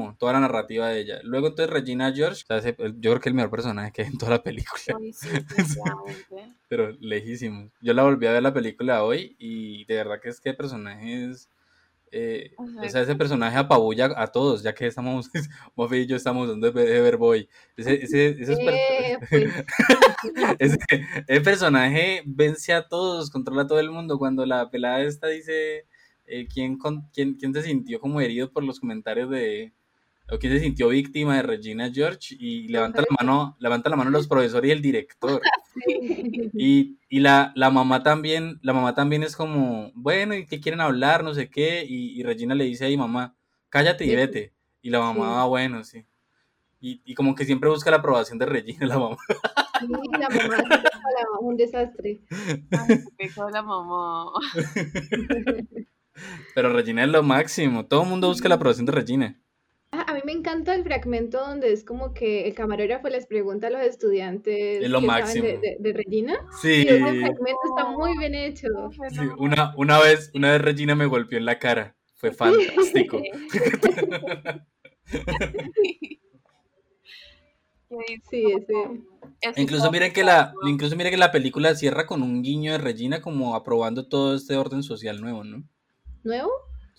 como toda la narrativa de ella. Luego entonces Regina George, o sea, yo creo que el mejor personaje que hay en toda la película. Pero lejísimo. Yo la volví a ver la película hoy y de verdad que es que el personaje es eh, o sea, ese personaje apabulla a todos, ya que estamos, Mofi y yo estamos dando Everboy. Ese, ese, eh, pues. ese, ese, personaje vence a todos, controla a todo el mundo. Cuando la pelada esta dice eh, ¿quién, quién, quién se sintió como herido por los comentarios de, o quién se sintió víctima de Regina George y levanta la mano, levanta la mano los profesores y el director. Y, y la, la, mamá también, la mamá también es como, bueno, ¿y qué quieren hablar? No sé qué. Y, Regina le dice a mi mamá, cállate y vete. Y la mamá, ah, bueno, sí. Y, y, como que siempre busca la aprobación de Regina, la mamá. Sí, la mamá es un desastre. Ay, la mamá. Pero Regina es lo máximo. Todo el mundo busca la aprobación de Regina. Ah, a mí me encanta el fragmento donde es como que el camarógrafo les pregunta a los estudiantes es lo máximo. de, Regina. Sí. ese fragmento está muy bien hecho. Sí, una, una, vez, una vez Regina me golpeó en la cara. Fue fantástico. Sí, sí. Incluso miren que la, incluso miren que la película cierra con un guiño de Regina como aprobando todo este orden social nuevo, ¿no? ¿Nuevo?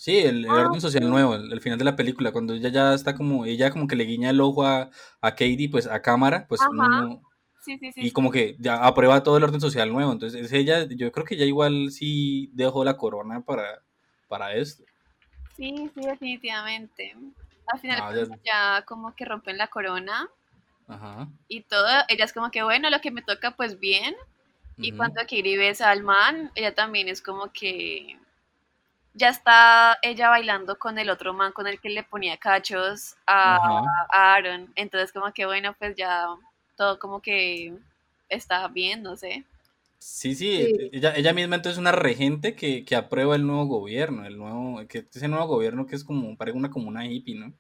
Sí, el, ah, orden social nuevo, el, final de la película, cuando ella ya está como, ella como que le guiña el ojo a, a Katie, pues a cámara, pues no, sí, sí, sí, y como que ya aprueba todo el orden social nuevo, entonces es ella, yo creo que ya igual sí dejó la corona para, para esto. Sí, sí, definitivamente. Al final ah, ya... como que rompen la corona Ajá. y todo, ella es como que bueno, lo que me toca pues bien, y cuando Katie besa al man, ella también es como que ya está ella bailando con el otro man con el que le ponía cachos a, Aaron. Entonces como que bueno, pues ya todo como que está bien, no sé. Sí, sí, Ella, ella misma entonces es una regente que, aprueba el nuevo gobierno, el nuevo, que ese nuevo gobierno que es como, parece una comuna hippie, ¿no?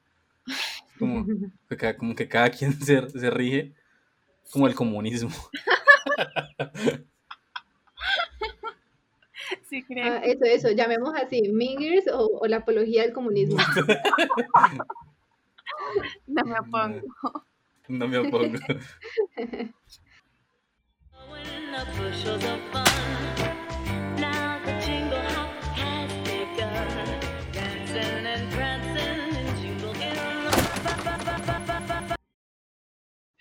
Como que, cada, como que cada quien se, se rige como el comunismo. Sí, creo. Ah, eso, eso, llamemos así, Mingers o, la apología del comunismo. no me opongo. No me opongo.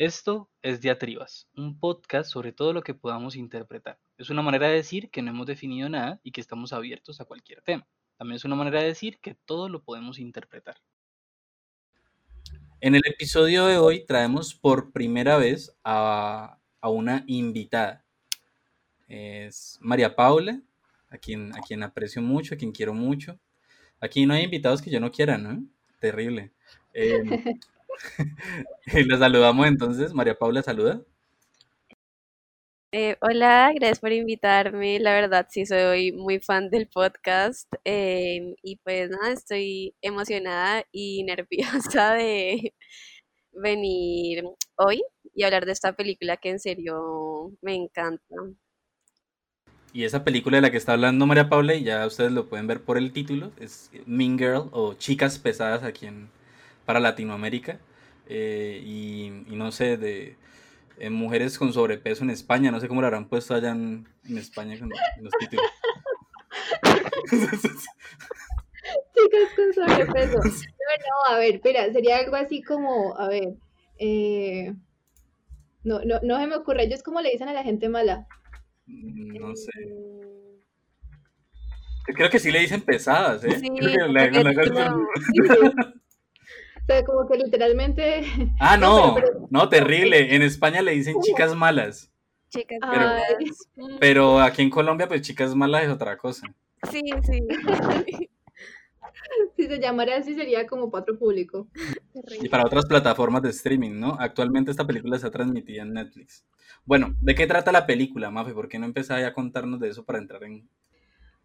Esto es Diatribas, un podcast sobre todo lo que podamos interpretar. Es una manera de decir que no hemos definido nada y que estamos abiertos a cualquier tema. También es una manera de decir que todo lo podemos interpretar. En el episodio de hoy traemos por primera vez a, una invitada. Es María Paula, a quien, a quien aprecio mucho, a quien quiero mucho. Aquí no hay invitados que yo no quiera, ¿no? Terrible. Eh, la saludamos entonces. María Paula, saluda. Eh, hola, gracias por invitarme. La verdad, sí, soy muy fan del podcast. Em, y pues nada, estoy emocionada y nerviosa de venir hoy y hablar de esta película que en serio me encanta. Y esa película de la que está hablando María Paula, y ya ustedes lo pueden ver por el título, es Mean Girl o Chicas Pesadas aquí en, para Latinoamérica. Eh, y, no sé, de mujeres con sobrepeso en España, no sé cómo lo habrán puesto allá en, España en los títulos. Chicas con sobrepeso. No, no, a ver, espera, sería algo así como, a ver, eh, no, no, no se me ocurre, ellos cómo le dicen a la gente mala. Mm, no sé. Creo que sí le dicen pesadas, ¿eh? Sí, Creo que como que literalmente. Ah, no, no, terrible. En España le dicen chicas malas. Chicas malas. Pero aquí en Colombia, pues chicas malas es otra cosa. Sí, sí. si se llamara así sería como para otro público. Y para otras plataformas de streaming, ¿no? Actualmente esta película se ha transmitida en Netflix. Bueno, ¿de qué trata la película, Mafe? ¿Por qué no empezaba a contarnos de eso para entrar en,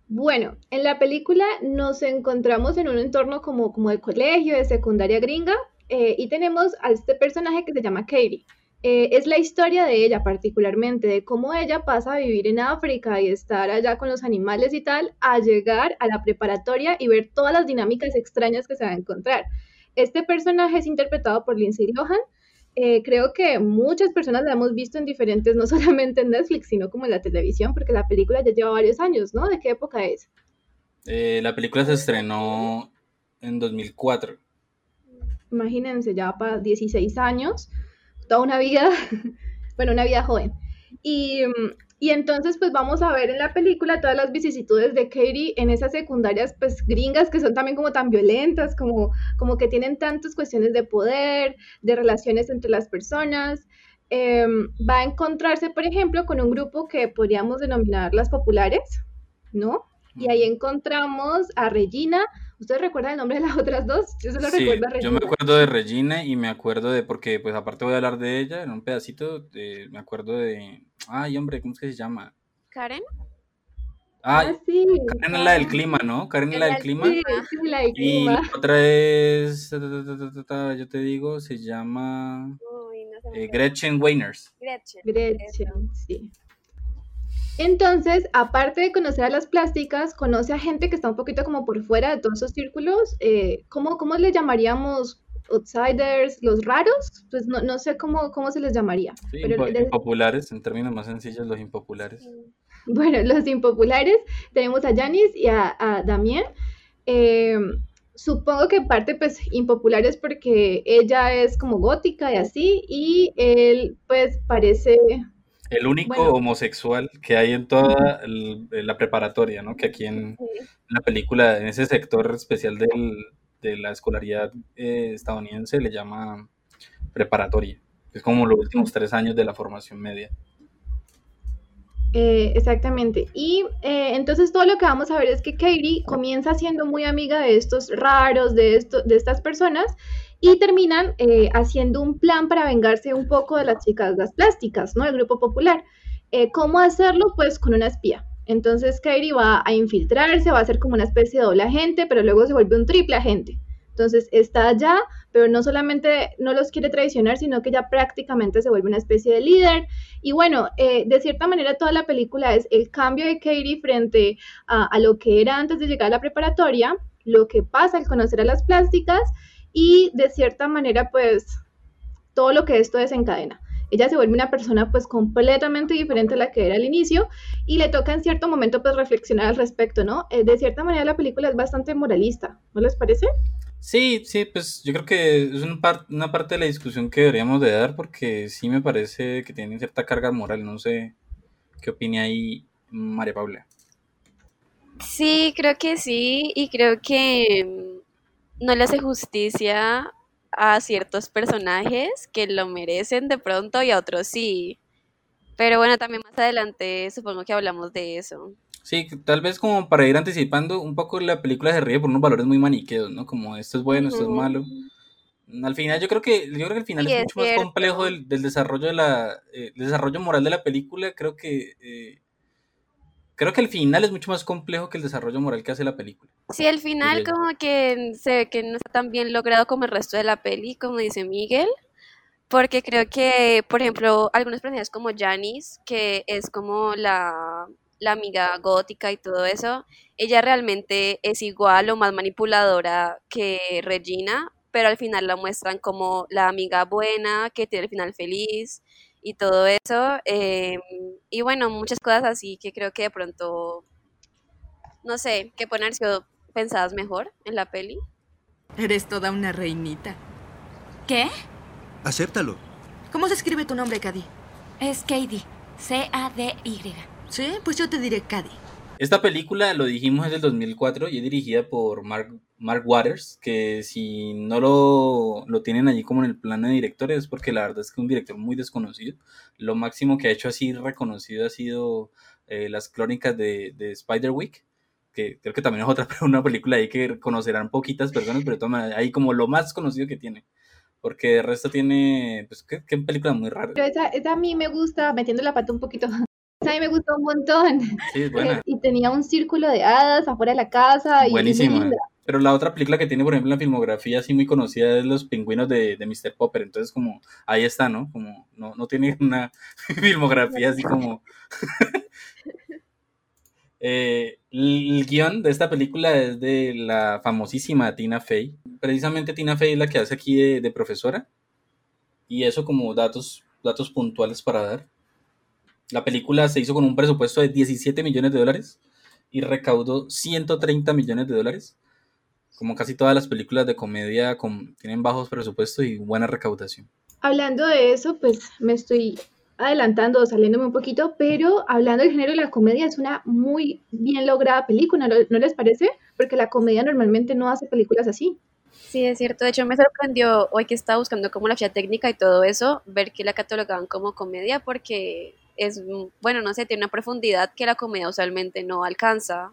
bueno, en la película nos encontramos en un entorno como, como de colegio, de secundaria gringa, eh, y tenemos a este personaje que se llama Katie. Eh, es la historia de ella particularmente, de cómo ella pasa a vivir en África y estar allá con los animales y tal, a llegar a la preparatoria y ver todas las dinámicas extrañas que se va a encontrar. Este personaje es interpretado por Lindsay Lohan. Eh, creo que muchas personas la hemos visto en diferentes, no solamente en Netflix, sino como en la televisión, porque la película ya lleva varios años, ¿no? ¿De qué época es? Eh, la película se estrenó en 2004. Imagínense, ya para 16 años, toda una vida, bueno, una vida joven. Y, y, entonces, pues vamos a ver en la película todas las vicisitudes de Katie en esas secundarias, pues gringas que son también como tan violentas, como, como que tienen tantas cuestiones de poder, de relaciones entre las personas. Em, va a encontrarse, por ejemplo, con un grupo que podríamos denominar las populares, ¿no? Y ahí encontramos a Regina. ¿Ustedes recuerdan el nombre de las otras dos? Yo solo recuerdo a Regina. Yo me acuerdo de Regina y me acuerdo de, porque pues aparte voy a hablar de ella en un pedacito, me acuerdo de, ay hombre, ¿cómo es que se llama? Karen. ah, sí. Karen es la del clima, ¿no? Karen es la del clima. Sí, sí, la del clima. Y otra es, yo te digo, se llama eh, Gretchen Weiners. Gretchen. Gretchen, sí. Entonces, aparte de conocer a las plásticas, conoce a gente que está un poquito como por fuera de todos esos círculos. Eh, ¿cómo, ¿Cómo le llamaríamos? outsiders, los raros, pues no, no sé cómo, cómo se les llamaría. Sí, pero impopulares, en términos más sencillos, los impopulares. Bueno, los impopulares, tenemos a Janis y a, a Damien. Eh, supongo que parte pues impopulares porque ella es como gótica y así, y él pues parece el único homosexual que hay en toda la preparatoria, ¿no? Que aquí en, la película, en ese sector especial de la escolaridad eh, estadounidense, le llama preparatoria. Es como los últimos tres años de la formación media. Eh, exactamente. Y eh, entonces todo lo que vamos a ver es que Katie comienza siendo muy amiga de estos raros, de, esto, de estas personas, y terminan eh, haciendo un plan para vengarse un poco de las chicas las plásticas, ¿no? El grupo popular. Eh, ¿Cómo hacerlo? Pues con una espía. Entonces Kairi va a infiltrarse, va a ser como una especie de doble agente, pero luego se vuelve un triple agente. Entonces está allá, pero no solamente no los quiere traicionar, sino que ya prácticamente se vuelve una especie de líder. Y bueno, eh, de cierta manera toda la película es el cambio de Katie frente a, a, lo que era antes de llegar a la preparatoria, lo que pasa al conocer a las plásticas y de cierta manera pues todo lo que esto desencadena. Ella se vuelve una persona pues completamente diferente a la que era al inicio y le toca en cierto momento pues reflexionar al respecto, ¿no? Eh, de cierta manera la película es bastante moralista, ¿no les parece? Sí, sí, pues yo creo que es una parte de la discusión que deberíamos de dar porque sí me parece que tiene cierta carga moral, no sé qué opina ahí María Paula. Sí, creo que sí y creo que no le hace justicia a ciertos personajes que lo merecen de pronto y a otros sí. Pero bueno, también más adelante supongo que hablamos de eso. Sí, tal vez como para ir anticipando, un poco la película se ríe por unos valores muy maniqueos, ¿no? Como esto es bueno, esto es malo. Al final, yo creo que, yo creo que el final es, mucho más complejo del, desarrollo de la, eh, desarrollo moral de la película. Creo que eh, creo que el final es mucho más complejo que el desarrollo moral que hace la película. Sí, el final como que se ve que no está tan bien logrado como el resto de la peli, como dice Miguel, porque creo que, por ejemplo, algunos personajes como Janice, que es como la, la amiga gótica y todo eso, ella realmente es igual o más manipuladora que Regina, pero al final la muestran como la amiga buena, que tiene el final feliz, y todo eso. Em, y bueno, muchas cosas así que creo que de pronto, no sé, que pueden haber sido pensadas mejor en la peli. Eres toda una reinita. ¿Qué? Acéptalo. ¿Cómo se escribe tu nombre, Cady? Es Cady. C-A-D-Y. Sí, pues yo te diré Cady. Esta película, lo dijimos, es del 2004 y es dirigida por Mark, Mark Waters, que si no lo, lo, tienen allí como en el plano de directores es porque la verdad es que es un director muy desconocido. Lo máximo que ha hecho así reconocido ha sido eh, las crónicas de, de Spider-Week, que creo que también es otra una película ahí que conocerán poquitas personas, pero ahí como lo más conocido que tiene. Porque el resto tiene, pues, qué, película muy rara. esa, esa a mí me gusta, metiendo la pata un poquito a mí me gustó un montón. Sí, buena. Y tenía un círculo de hadas afuera de la casa. Buenísima. Pero la otra película que tiene, por ejemplo, la filmografía así muy conocida es Los Pingüinos de, de Mr. Popper. Entonces, como, ahí está, ¿no? Como, no, no tiene una filmografía así como... Eh, el, guion de esta película es de la famosísima Tina Fey. Precisamente Tina Fey es la que hace aquí de, profesora. Y eso como datos, datos puntuales para dar. La película se hizo con un presupuesto de 17 millones de dólares y recaudó 130 millones de dólares. Como casi todas las películas de comedia tienen bajos presupuestos y buena recaudación. Hablando de eso, pues me estoy adelantando o saliéndome un poquito, pero hablando del género de la comedia, es una muy bien lograda película, ¿no, les parece? Porque la comedia normalmente no hace películas así. Sí, es cierto. De hecho, me sorprendió hoy que estaba buscando como la ficha técnica y todo eso, ver que la catalogaban como comedia porque es, bueno, no sé, tiene una profundidad que la comedia usualmente no alcanza.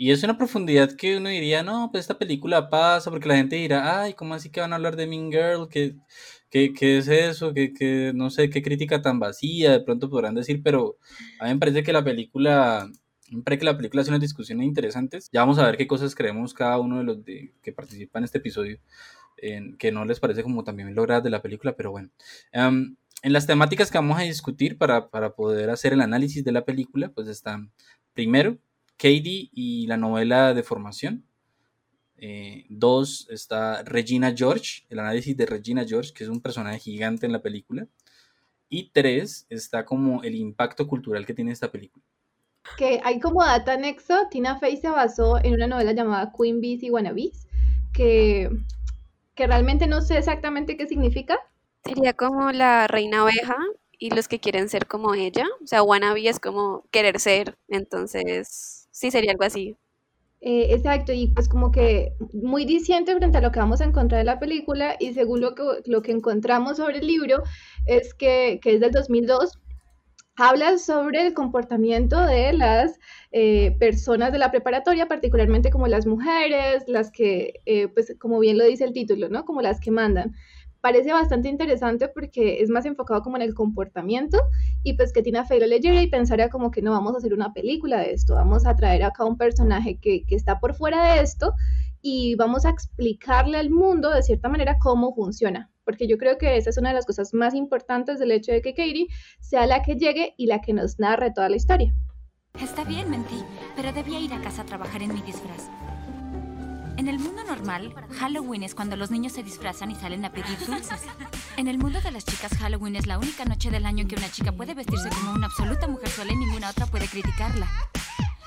Y es una profundidad que uno diría, no, pues esta película pasa, porque la gente dirá, ay, ¿cómo así que van a hablar de Mean Girl? Que ¿Qué, qué es eso? ¿Qué, qué, no sé, qué crítica tan vacía de pronto podrán decir, pero a mí me parece que la película, me parece que la película hace unas discusiones interesantes. Ya vamos a ver qué cosas creemos cada uno de los de, que participan en este episodio, en, que no les parece como también logradas de la película, pero bueno. en las temáticas que vamos a discutir para, para poder hacer el análisis de la película, pues están primero Katie y la novela de formación. Eh, dos, está Regina George, el análisis de Regina George, que es un personaje gigante en la película. Y tres, está como el impacto cultural que tiene esta película. Que hay como data anexo, Tina Fey se basó en una novela llamada Queen Bees y Wannabes, que, que realmente no sé exactamente qué significa. Sería como la reina oveja y los que quieren ser como ella. O sea, wannabe es como querer ser, entonces sí sería algo así. Eh, exacto, y pues como que muy diciente frente a lo que vamos a encontrar en la película y según lo que, lo que encontramos sobre el libro es que, que es del 2002, habla sobre el comportamiento de las eh, personas de la preparatoria, particularmente como las mujeres, las que, eh, pues como bien lo dice el título, ¿no? Como las que mandan parece bastante interesante porque es más enfocado como en el comportamiento y pues que Tina Fey lo leyera y pensara como que no vamos a hacer una película de esto, vamos a traer acá un personaje que, que está por fuera de esto y vamos a explicarle al mundo de cierta manera cómo funciona, porque yo creo que esa es una de las cosas más importantes del hecho de que Katie sea la que llegue y la que nos narre toda la historia. Está bien, mentí, pero debía ir a casa a trabajar en mi disfraz. En el mundo normal, Halloween es cuando los niños se disfrazan y salen a pedir dulces. En el mundo de las chicas, Halloween es la única noche del año en que una chica puede vestirse como una absoluta mujer sola y ninguna otra puede criticarla.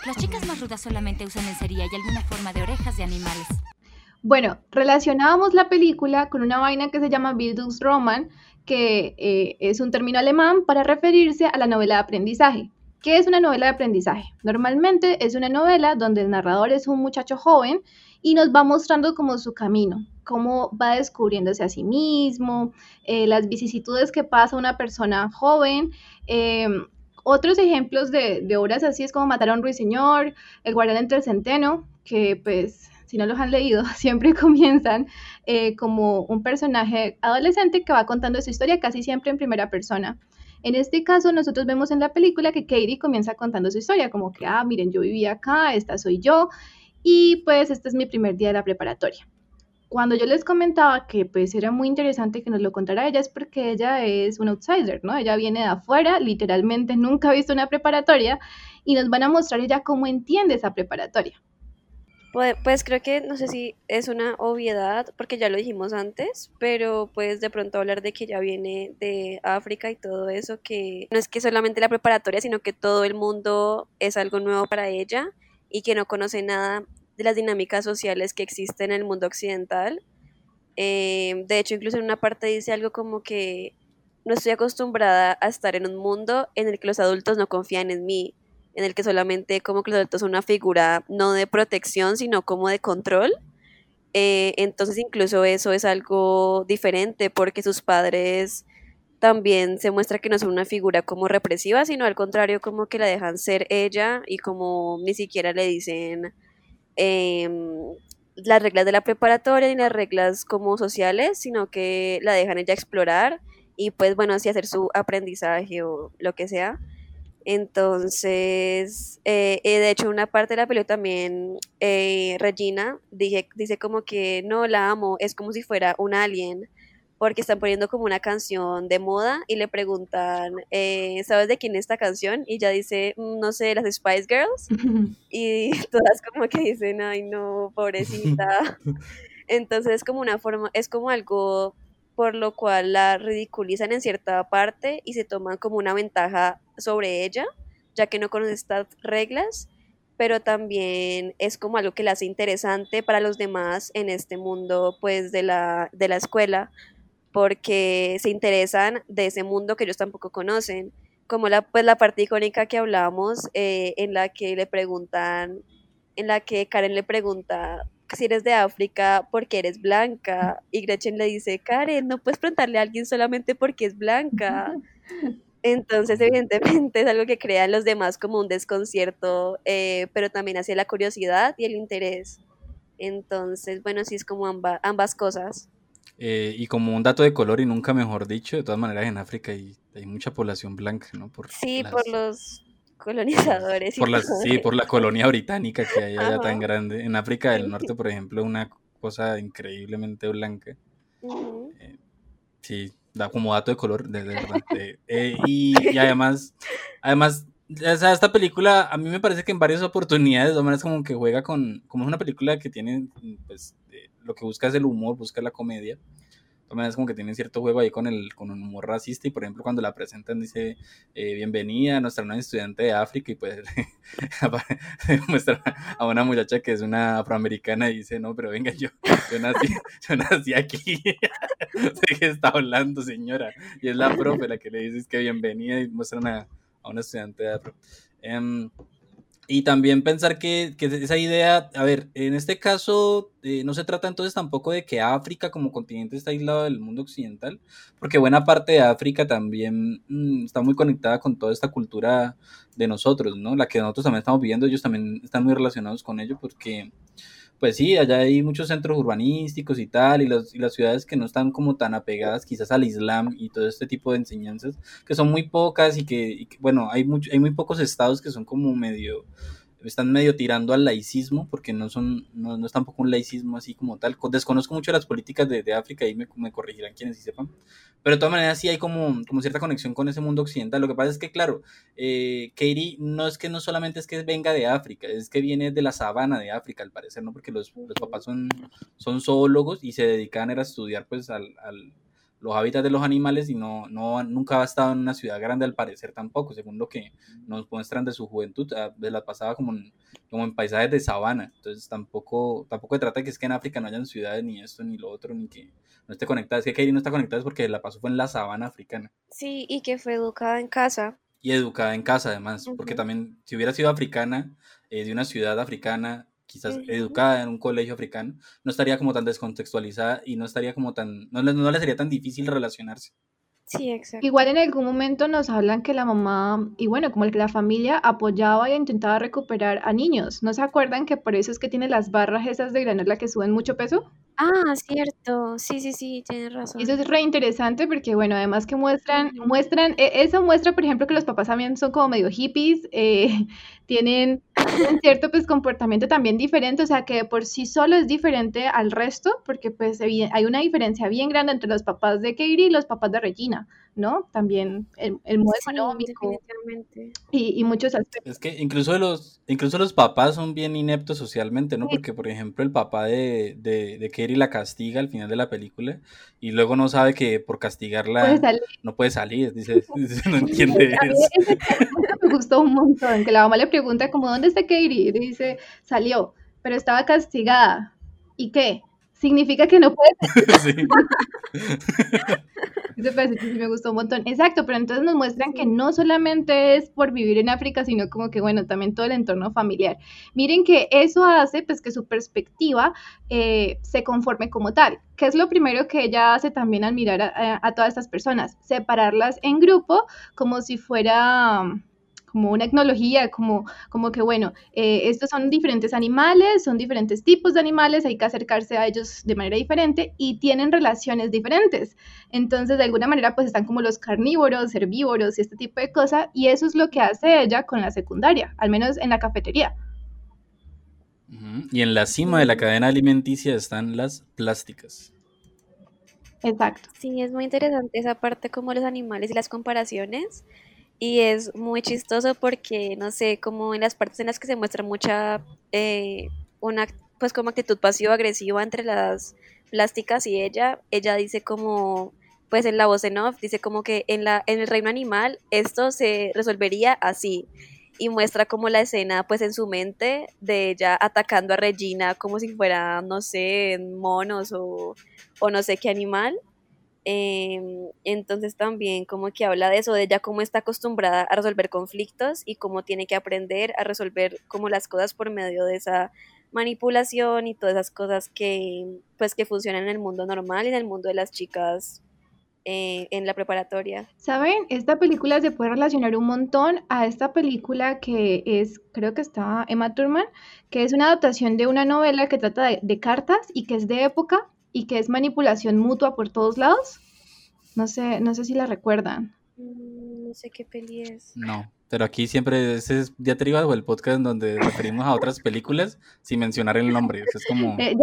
Las chicas más rudas solamente usan lencería y alguna forma de orejas de animales. Bueno, relacionábamos la película con una vaina que se llama Bildungsroman, que eh, es un término alemán para referirse a la novela de aprendizaje. ¿Qué es una novela de aprendizaje? Normalmente es una novela donde el narrador es un muchacho joven y nos va mostrando como su camino, cómo va descubriéndose a sí mismo, eh, las vicisitudes que pasa una persona joven. Eh, otros ejemplos de, obras así es como Matar a un ruiseñor, El guardián entre el centeno, que pues si no los han leído, siempre comienzan eh, como un personaje adolescente que va contando su historia casi siempre en primera persona. En este caso, nosotros vemos en la película que Katie comienza contando su historia, como que, ah, miren, yo vivía acá, esta soy yo, y pues este es mi primer día de la preparatoria. Cuando yo les comentaba que pues era muy interesante que nos lo contara ella es porque ella es un outsider, ¿no? Ella viene de afuera, literalmente nunca ha visto una preparatoria y nos van a mostrar ella cómo entiende esa preparatoria. Pues, creo que no sé si es una obviedad, porque ya lo dijimos antes, pero pues de pronto hablar de que ella viene de África y todo eso, que no es que solamente la preparatoria, sino que todo el mundo es algo nuevo para ella y que no conoce nada de las dinámicas sociales que existen en el mundo occidental. Eh, de hecho, incluso en una parte dice algo como que no estoy acostumbrada a estar en un mundo en el que los adultos no confían en mí, en el que solamente como que los adultos son una figura no de protección, sino como de control. Eh, entonces incluso eso es algo diferente porque sus padres también se muestra que no son una figura como represiva, sino al contrario, como que la dejan ser ella y como ni siquiera le dicen em, las reglas de la preparatoria ni las reglas como sociales, sino que la dejan ella explorar y pues bueno, así hacer su aprendizaje o lo que sea. Entonces, eh, eh, de hecho, una parte de la película también, eh, Regina dije, dice como que no la amo, es como si fuera un alien porque están poniendo como una canción de moda y le preguntan, eh, ¿sabes de quién es esta canción? Y ya dice, mm, no sé, las Spice Girls. y todas como que dicen, ay no, pobrecita. Entonces es como una forma, es como algo por lo cual la ridiculizan en cierta parte y se toman como una ventaja sobre ella, ya que no conoce estas reglas, pero también es como algo que la hace interesante para los demás en este mundo pues de la, de la escuela, porque se interesan de ese mundo que ellos tampoco conocen, como la, pues, la parte icónica que hablábamos eh, en la que le preguntan, en la que Karen le pregunta si eres de África porque eres blanca. Y Gretchen le dice, Karen, no puedes preguntarle a alguien solamente porque es blanca. Entonces, evidentemente, es algo que crea en los demás como un desconcierto, eh, pero también hacia la curiosidad y el interés. Entonces, bueno, sí es como ambas cosas. Eh, y como un dato de color, y nunca mejor dicho, de todas maneras en África hay, hay mucha población blanca, ¿no? Por sí, por los colonizadores. Por sí, por la colonia británica que hay allá tan grande. En África del Norte, por ejemplo, una cosa increíblemente blanca. Eh, sí, da como dato de color, de, verdad. Eh, y, además, además, esta película a mí me parece que en varias oportunidades, de como que juega con, como es una película que tiene, pues, lo que busca es el humor, busca la comedia es como que tienen cierto juego ahí con el, con un humor racista y por ejemplo cuando la presentan dice eh, bienvenida a nuestra nueva estudiante de África y pues muestra a una muchacha que es una afroamericana y dice no pero venga yo yo nací, yo nací aquí sé que está hablando señora y es la profe la que le dice que bienvenida y muestran a, a una estudiante de África em, y también pensar que, esa idea, a ver, en este caso eh, no se trata entonces tampoco de que África como continente está aislado del mundo occidental, porque buena parte de África también mm, está muy conectada con toda esta cultura de nosotros, ¿no? La que nosotros también estamos viviendo, ellos también están muy relacionados con ello porque pues sí, allá hay muchos centros urbanísticos y tal, y, y las ciudades que no están como tan apegadas quizás al Islam y todo este tipo de enseñanzas, que son muy pocas y que, bueno, hay, mucho, hay muy pocos estados que son como medio están medio tirando al laicismo, porque no son, no, no es tampoco un laicismo así como tal. Desconozco mucho las políticas de, de África y me, me, corregirán quienes sí sepan. Pero de todas maneras sí hay como, como cierta conexión con ese mundo occidental. Lo que pasa es que, claro, eh, Katie no es que no solamente es que venga de África, es que viene de la sabana de África, al parecer, ¿no? Porque los, los papás son, son zoólogos y se dedican a estudiar pues al, al los hábitats de los animales y no, no, nunca ha estado en una ciudad grande al parecer tampoco, según lo que nos muestran de su juventud, ah, de la pasada como en, como en paisajes de sabana, entonces tampoco, tampoco se trata que es que en África no hayan ciudades ni esto ni lo otro, ni que no esté conectada, es que Katie no está conectada es porque la pasó fue en la sabana africana. Sí, y que fue educada en casa. Y educada en casa además, porque también si hubiera sido africana, eh, de una ciudad africana, quizás educada en un colegio africano, no estaría como tan descontextualizada y no estaría como tan, no, no le sería tan difícil relacionarse. Sí, exacto. Igual en algún momento nos hablan que la mamá, y bueno, como que la familia apoyaba e intentaba recuperar a niños. ¿No se acuerdan que por eso es que tiene las barras esas de granola que suben mucho peso? Ah, cierto. Sí, sí, sí, tienes razón. Eso es re interesante porque, bueno, además que muestran, muestran, e, eso muestra, por ejemplo, que los papás también son como medio hippies, eh, tienen un cierto pues comportamiento también diferente, o sea que por sí solo es diferente al resto, porque pues hay una diferencia bien grande entre los papás de Katie y los papás de Regina. ¿No? También el, el modo económico y, y, muchos aspectos. Es que incluso los, incluso los papás son bien ineptos socialmente, ¿no? Porque, por ejemplo, el papá de, de, de Kerry la castiga al final de la película y luego no sabe que por castigarla no puede salir, dice, no entiende eso. Me gustó un montón, que la mamá le pregunta como, ¿dónde está Katie? Y dice, salió, pero estaba castigada. ¿Y qué? significa que no puede. Sí. Sí me gustó un montón. Exacto, pero entonces nos muestran que no solamente es por vivir en África, sino como que, bueno, también todo el entorno familiar. Miren que eso hace, pues, que su perspectiva eh, se conforme como tal. ¿Qué es lo primero que ella hace también al mirar a todas estas personas? Separarlas en grupo como si fuera como una etnología, como, como que, bueno, eh, estos son diferentes animales, son diferentes tipos de animales, hay que acercarse a ellos de manera diferente y tienen relaciones diferentes. Entonces, de alguna manera, pues están como los carnívoros, herbívoros y este tipo de cosas, y eso es lo que hace ella con la secundaria, al menos en la cafetería. Y en la cima de la cadena alimenticia están las plásticas. Exacto. Sí, es muy interesante esa parte como los animales y las comparaciones. Y es muy chistoso porque, no sé, como en las partes en las que se muestra mucha, eh, una, pues como actitud pasivo-agresiva entre las plásticas y ella, ella dice como, pues en la voz en off, dice como que en, la, en el reino animal esto se resolvería así. Y muestra como la escena, pues en su mente, de ella atacando a Regina como si fuera, no sé, monos o, o no sé qué animal. Em, entonces también como que habla de eso, de ella cómo está acostumbrada a resolver conflictos y cómo tiene que aprender a resolver como las cosas por medio de esa manipulación y todas esas cosas que pues que funcionan en el mundo normal y en el mundo de las chicas eh, en la preparatoria. Saben, esta película se puede relacionar un montón a esta película que es, creo que está Emma Thurman, que es una adaptación de una novela que trata de cartas y que es de época y que es manipulación mutua por todos lados. No sé, no sé si la recuerdan. Mm, no sé qué peli es. No, pero aquí siempre ese es Diatriba o el podcast en donde referimos a otras películas sin mencionar el nombre. Eso es como, eh,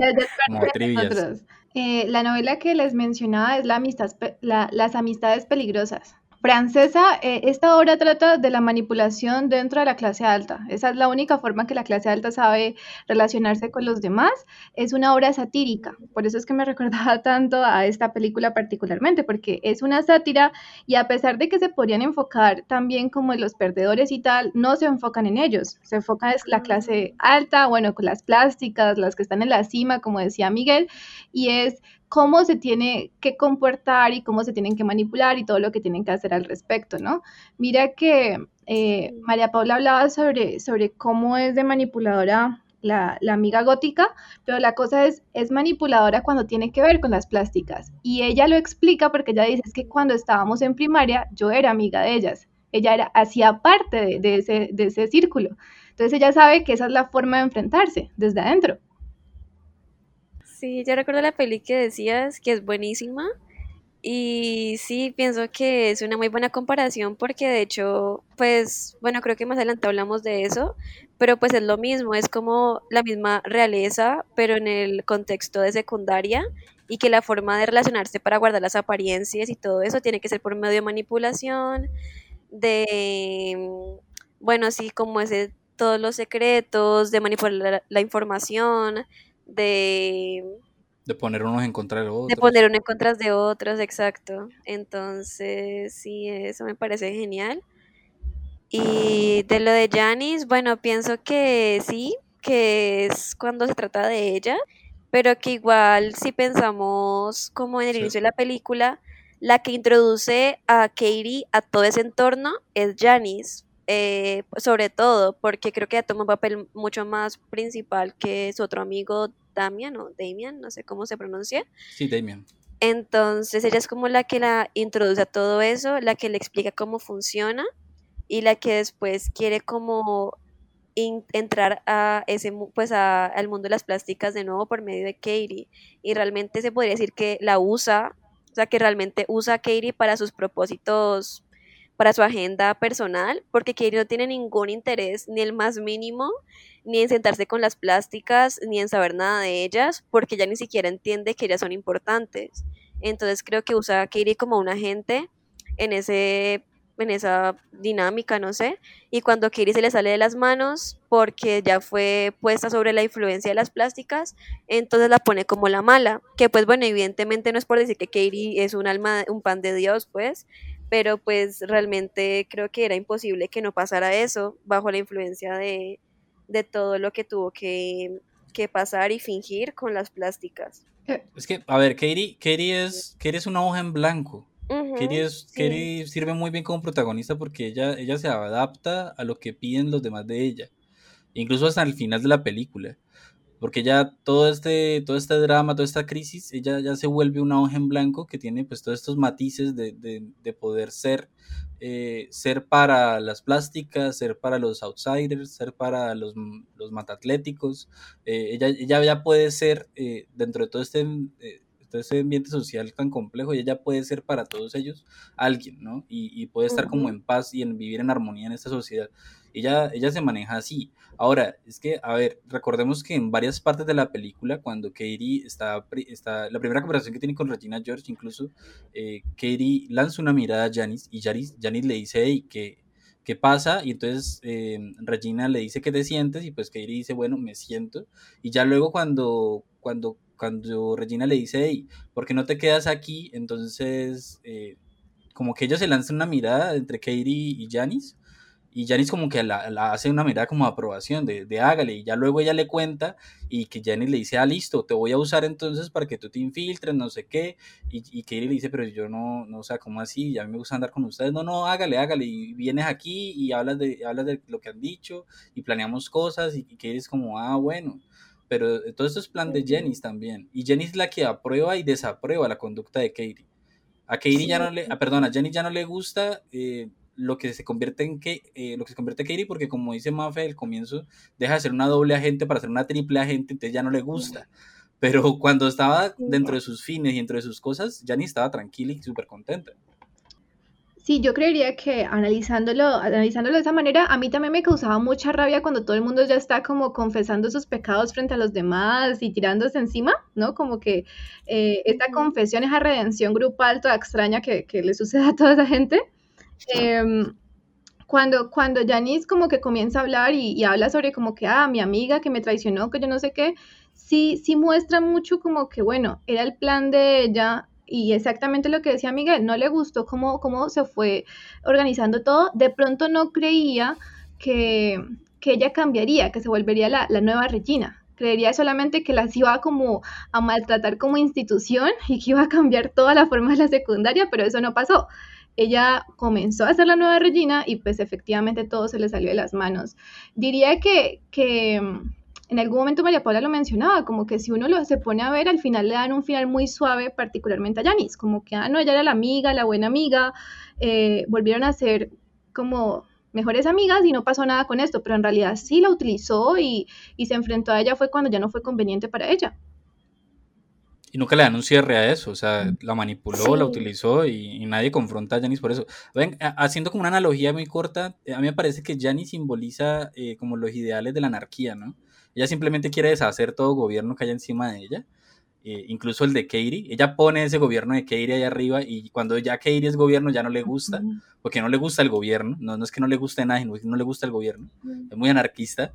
eh, la novela que les mencionaba es la amistad, Las amistades peligrosas francesa, eh, esta obra trata de la manipulación dentro de la clase alta. Esa es la única forma que la clase alta sabe relacionarse con los demás. Es una obra satírica, por eso es que me recordaba tanto a esta película particularmente, porque es una sátira y a pesar de que se podrían enfocar también como en los perdedores y tal, no se enfocan en ellos, se enfoca en la clase alta, bueno, con las plásticas, las que están en la cima, como decía Miguel, y es cómo se tiene que comportar y cómo se tienen que manipular y todo lo que tienen que hacer al respecto, ¿no? Mira que eh, María Paula hablaba sobre, sobre cómo es de manipuladora la, amiga gótica, pero la cosa es, es manipuladora cuando tiene que ver con las plásticas. Y ella lo explica porque ella dice, es que cuando estábamos en primaria yo era amiga de ellas, ella era, hacía parte de, ese, de ese círculo. Entonces ella sabe que esa es la forma de enfrentarse desde adentro. Sí, yo recuerdo la peli que decías, que es buenísima. Y sí, pienso que es una muy buena comparación porque de hecho, pues, bueno, creo que más adelante hablamos de eso, pero pues es lo mismo, es como la misma realeza, pero en el contexto de secundaria y que la forma de relacionarse para guardar las apariencias y todo eso tiene que ser por medio de manipulación, de, bueno, sí, como ese, todos los secretos, de manipular la información, de... De poner unos en contra de otros. De poner uno en contra de otros, exacto. Entonces, sí, eso me parece genial. Y de lo de Janice, bueno, pienso que sí, que es cuando se trata de ella, pero que igual si pensamos como en el inicio de la película, la que introduce a Katie a todo ese entorno es Janice, eh, sobre todo porque creo que ella toma un papel mucho más principal que su otro amigo Damian o Damian, no sé cómo se pronuncia. Sí, Damian. Entonces ella es como la que la introduce a todo eso, la que le explica cómo funciona y la que después quiere como entrar a ese pues al mundo de las plásticas de nuevo por medio de Katie y realmente se podría decir que la usa, o sea que realmente usa a Katie para sus propósitos para su agenda personal, porque Katie no tiene ningún interés, ni el más mínimo, ni en sentarse con las plásticas, ni en saber nada de ellas, porque ella ni siquiera entiende que ellas son importantes. Entonces creo que usa a Katie como un agente en ese en esa dinámica, no sé, y cuando Katie se le sale de las manos porque ya fue puesta sobre la influencia de las plásticas, entonces la pone como la mala, que pues bueno, evidentemente no es por decir que Katie es un alma, un pan de Dios, pues, pero pues realmente creo que era imposible que no pasara eso bajo la influencia de, todo lo que tuvo que, pasar y fingir con las plásticas. Eh, es que, a ver, Katie, es, es una hoja en blanco. Katie, sirve muy bien como protagonista porque ella, ella se adapta a lo que piden los demás de ella. Incluso hasta el final de la película porque ya todo este, todo este drama, toda esta crisis, ella ya se vuelve una hoja en blanco que tiene pues todos estos matices de, de, poder ser, eh, ser para las plásticas, ser para los outsiders, ser para los, los matatléticos, eh, ella, ella ya puede ser eh, dentro de todo este todo ese ambiente social tan complejo y ella puede ser para todos ellos alguien, ¿no? Y, puede estar como en paz y en vivir en armonía en esta sociedad. Ella, ella se maneja así. Ahora, es que, a ver, recordemos que en varias partes de la película, cuando Katie está, está la primera conversación que tiene con Regina George, incluso, eh, Katie lanza una mirada a Janice y Janice, le dice, hey, que qué pasa y entonces eh, Regina le dice que te sientes y pues Katie dice, bueno, me siento y ya luego cuando, cuando, cuando Regina le dice, hey, ¿por qué no te quedas aquí? Entonces, eh, como que ellos se lanzan una mirada entre Katie y Janice y Janice como que la, hace una mirada como de aprobación, de, de, hágale, y ya luego ella le cuenta y que Janice le dice, ah, listo, te voy a usar entonces para que tú te infiltres, no sé qué, y, y Katie le dice, pero yo no, no, o sea, ¿cómo así? Ya me gusta andar con ustedes, no, no, hágale, hágale, y vienes aquí y hablas de, hablas de lo que han dicho, y planeamos cosas, y, y Katie es como, ah, bueno, pero todo esto es plan de Janice también, y Janice es la que aprueba y desaprueba la conducta de Katie. A Katie ya no le, ah, perdón, a Janice ya no le gusta eh, lo que se convierte en que eh, lo que se convierte en Katie porque como dice Mafe al comienzo deja de ser una doble agente para ser una triple agente entonces ya no le gusta. Pero cuando estaba dentro de sus fines y dentro de sus cosas ni estaba tranquila y súper contenta Sí, yo creería que analizándolo, analizándolo de esa manera, a mí también me causaba mucha rabia cuando todo el mundo ya está como confesando sus pecados frente a los demás y tirándose encima, ¿no? Como que eh, esta confesión, esa redención grupal toda extraña que, que le sucede a toda esa gente, Em, cuando, cuando Janice como que comienza a hablar y, habla sobre como que, ah, mi amiga que me traicionó, que yo no sé qué, sí, sí muestra mucho como que, bueno, era el plan de ella y exactamente lo que decía Miguel, no le gustó cómo, cómo se fue organizando todo, de pronto no creía que, que ella cambiaría, que se volvería la, la nueva Regina, creería solamente que las iba como a maltratar como institución y que iba a cambiar toda la forma de la secundaria, pero eso no pasó ella comenzó a ser la nueva Regina y pues efectivamente todo se le salió de las manos. Diría que, que en algún momento María Paula lo mencionaba, como que si uno lo se pone a ver, al final le dan un final muy suave, particularmente a Janice, como que, ah, no, ella era la amiga, la buena amiga, eh, volvieron a ser como mejores amigas y no pasó nada con esto, pero en realidad sí la utilizó y, y se enfrentó a ella fue cuando ya no fue conveniente para ella. Y nunca le dan un cierre a eso, o sea, la manipuló, la utilizó y, nadie confronta a Janice por eso. Ven, haciendo como una analogía muy corta, eh, a mí me parece que Janice simboliza eh, como los ideales de la anarquía, ¿no? Ella simplemente quiere deshacer todo gobierno que haya encima de ella, eh, incluso el de Katie. Ella pone ese gobierno de Katie ahí arriba y cuando ya Katie es gobierno ya no le gusta, porque no le gusta el gobierno, no, no es que no le guste nada, no, no le gusta el gobierno, es muy anarquista.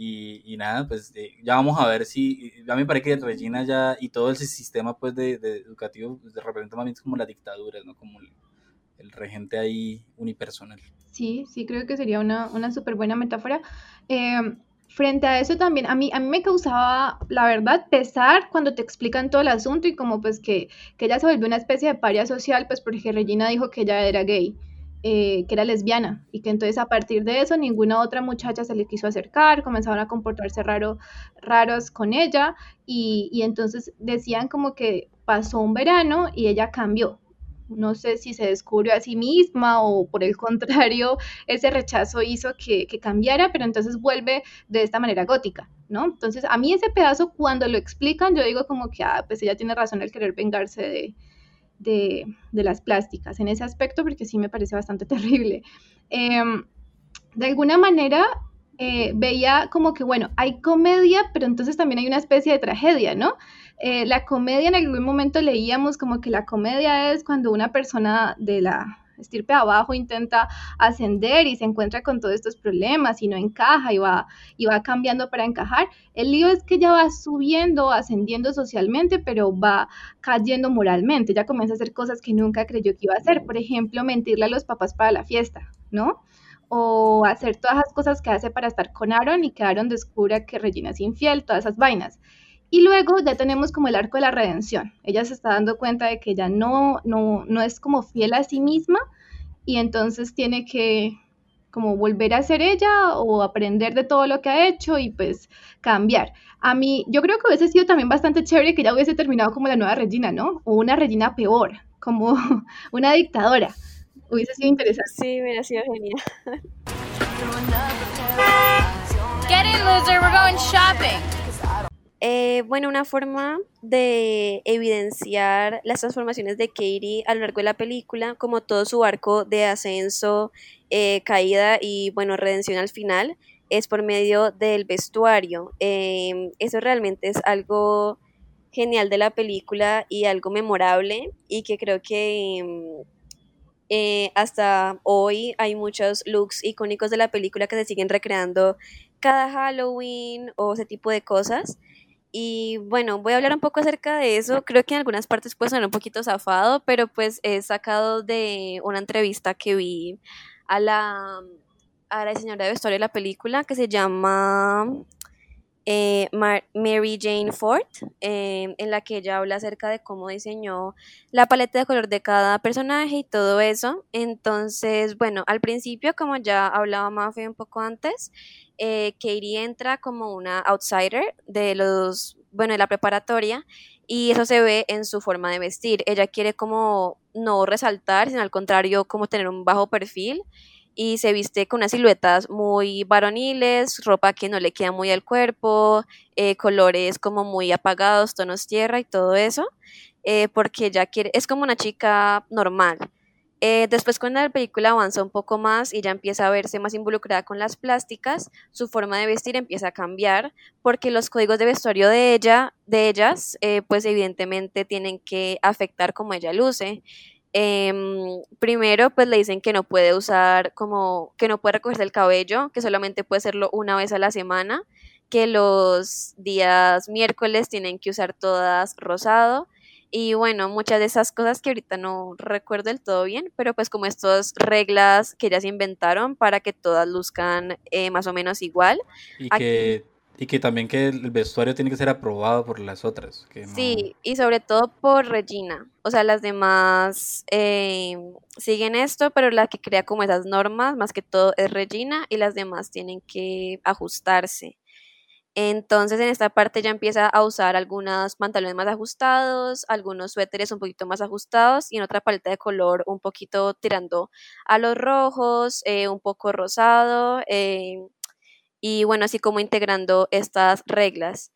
Y, nada, pues eh, ya vamos a ver si, ya me parece que Regina ya y todo ese sistema pues de, educativo pues, representa más bien como la dictadura, ¿no? Como el, regente ahí unipersonal. Sí, sí, creo que sería una, una súper buena metáfora. Em, frente a eso también, a mí, a mí me causaba, la verdad, pesar cuando te explican todo el asunto y como pues que, que ella se volvió una especie de paria social, pues porque Regina dijo que ella era gay. Eh, que era lesbiana y que entonces a partir de eso ninguna otra muchacha se le quiso acercar, comenzaron a comportarse raro, raros con ella y, y entonces decían como que pasó un verano y ella cambió. No sé si se descubrió a sí misma o por el contrario, ese rechazo hizo que, que cambiara, pero entonces vuelve de esta manera gótica, ¿no? Entonces, a mí ese pedazo, cuando lo explican, yo digo como que, ah, pues ella tiene razón al querer vengarse de, de, las plásticas en ese aspecto porque sí me parece bastante terrible. Em, de alguna manera eh, veía como que, bueno, hay comedia, pero entonces también hay una especie de tragedia, ¿no? Eh, la comedia en algún momento leíamos como que la comedia es cuando una persona de la estirpe abajo intenta ascender y se encuentra con todos estos problemas y no encaja y va, y va cambiando para encajar. El lío es que ya va subiendo, ascendiendo socialmente, pero va cayendo moralmente. Ya comienza a hacer cosas que nunca creyó que iba a hacer. Por ejemplo, mentirle a los papás para la fiesta, ¿no? o hacer todas las cosas que hace para estar con Aaron y que Aaron descubra que Regina es infiel, todas esas vainas. Y luego ya tenemos como el arco de la redención. Ella se está dando cuenta de que ella no, no, no es como fiel a sí misma y entonces tiene que como volver a ser ella o aprender de todo lo que ha hecho y pues cambiar. A mí, yo creo que hubiese sido también bastante chévere que ya hubiese terminado como la nueva Regina, ¿no? O una Regina peor, como una dictadora. Hubiese sido interesante. Sí, hubiera sido genial. Get in, loser, we're going shopping. Eh, bueno, una forma de evidenciar las transformaciones de Katie a lo largo de la película, como todo su arco de ascenso, eh, caída y, bueno, redención al final, es por medio del vestuario. Em, eso realmente es algo genial de la película y algo memorable y que creo que em, eh, hasta hoy hay muchos looks icónicos de la película que se siguen recreando cada Halloween o ese tipo de cosas. Y bueno, voy a hablar un poco acerca de eso. Creo que en algunas partes puede sonar un poquito zafado, pero pues he sacado de una entrevista que vi a la, a la de vestuario de la película que se llama eh, Mary Jane Ford, em, en la que ella habla acerca de cómo diseñó la paleta de color de cada personaje y todo eso. Entonces, bueno, al principio, como ya hablaba un poco antes, eh, Katie entra como una outsider de los, bueno, de la preparatoria y eso se ve en su forma de vestir. Ella quiere como no resaltar, sino al contrario, como tener un bajo perfil y se viste con unas siluetas muy varoniles, ropa que no le queda muy al cuerpo, eh, colores como muy apagados, tonos tierra y todo eso, eh, porque ella quiere, es como una chica normal. Eh, después cuando la película avanza un poco más y ya empieza a verse más involucrada con las plásticas, su forma de vestir empieza a cambiar porque los códigos de vestuario de ella, de ellas, pues evidentemente tienen que afectar cómo ella luce. Em, primero, pues le dicen que no puede usar como, que no puede recogerse el cabello, que solamente puede hacerlo una vez a la semana, que los días miércoles tienen que usar todas rosado. Y bueno, muchas de esas cosas que ahorita no recuerdo del todo bien, pero pues como estas reglas que ellas inventaron para que todas luzcan eh, más o menos igual. Y que y que también que el vestuario tiene que ser aprobado por las otras. Sí, y sobre todo por Regina. O sea, las demás eh, siguen esto, pero la que crea como esas normas, más que todo, es Regina y las demás tienen que ajustarse. Entonces en esta parte ya empieza a usar algunos pantalones más ajustados, algunos suéteres un poquito más ajustados y en otra paleta de color un poquito tirando a los rojos, eh, un poco rosado. Eh, y bueno, así como integrando estas reglas.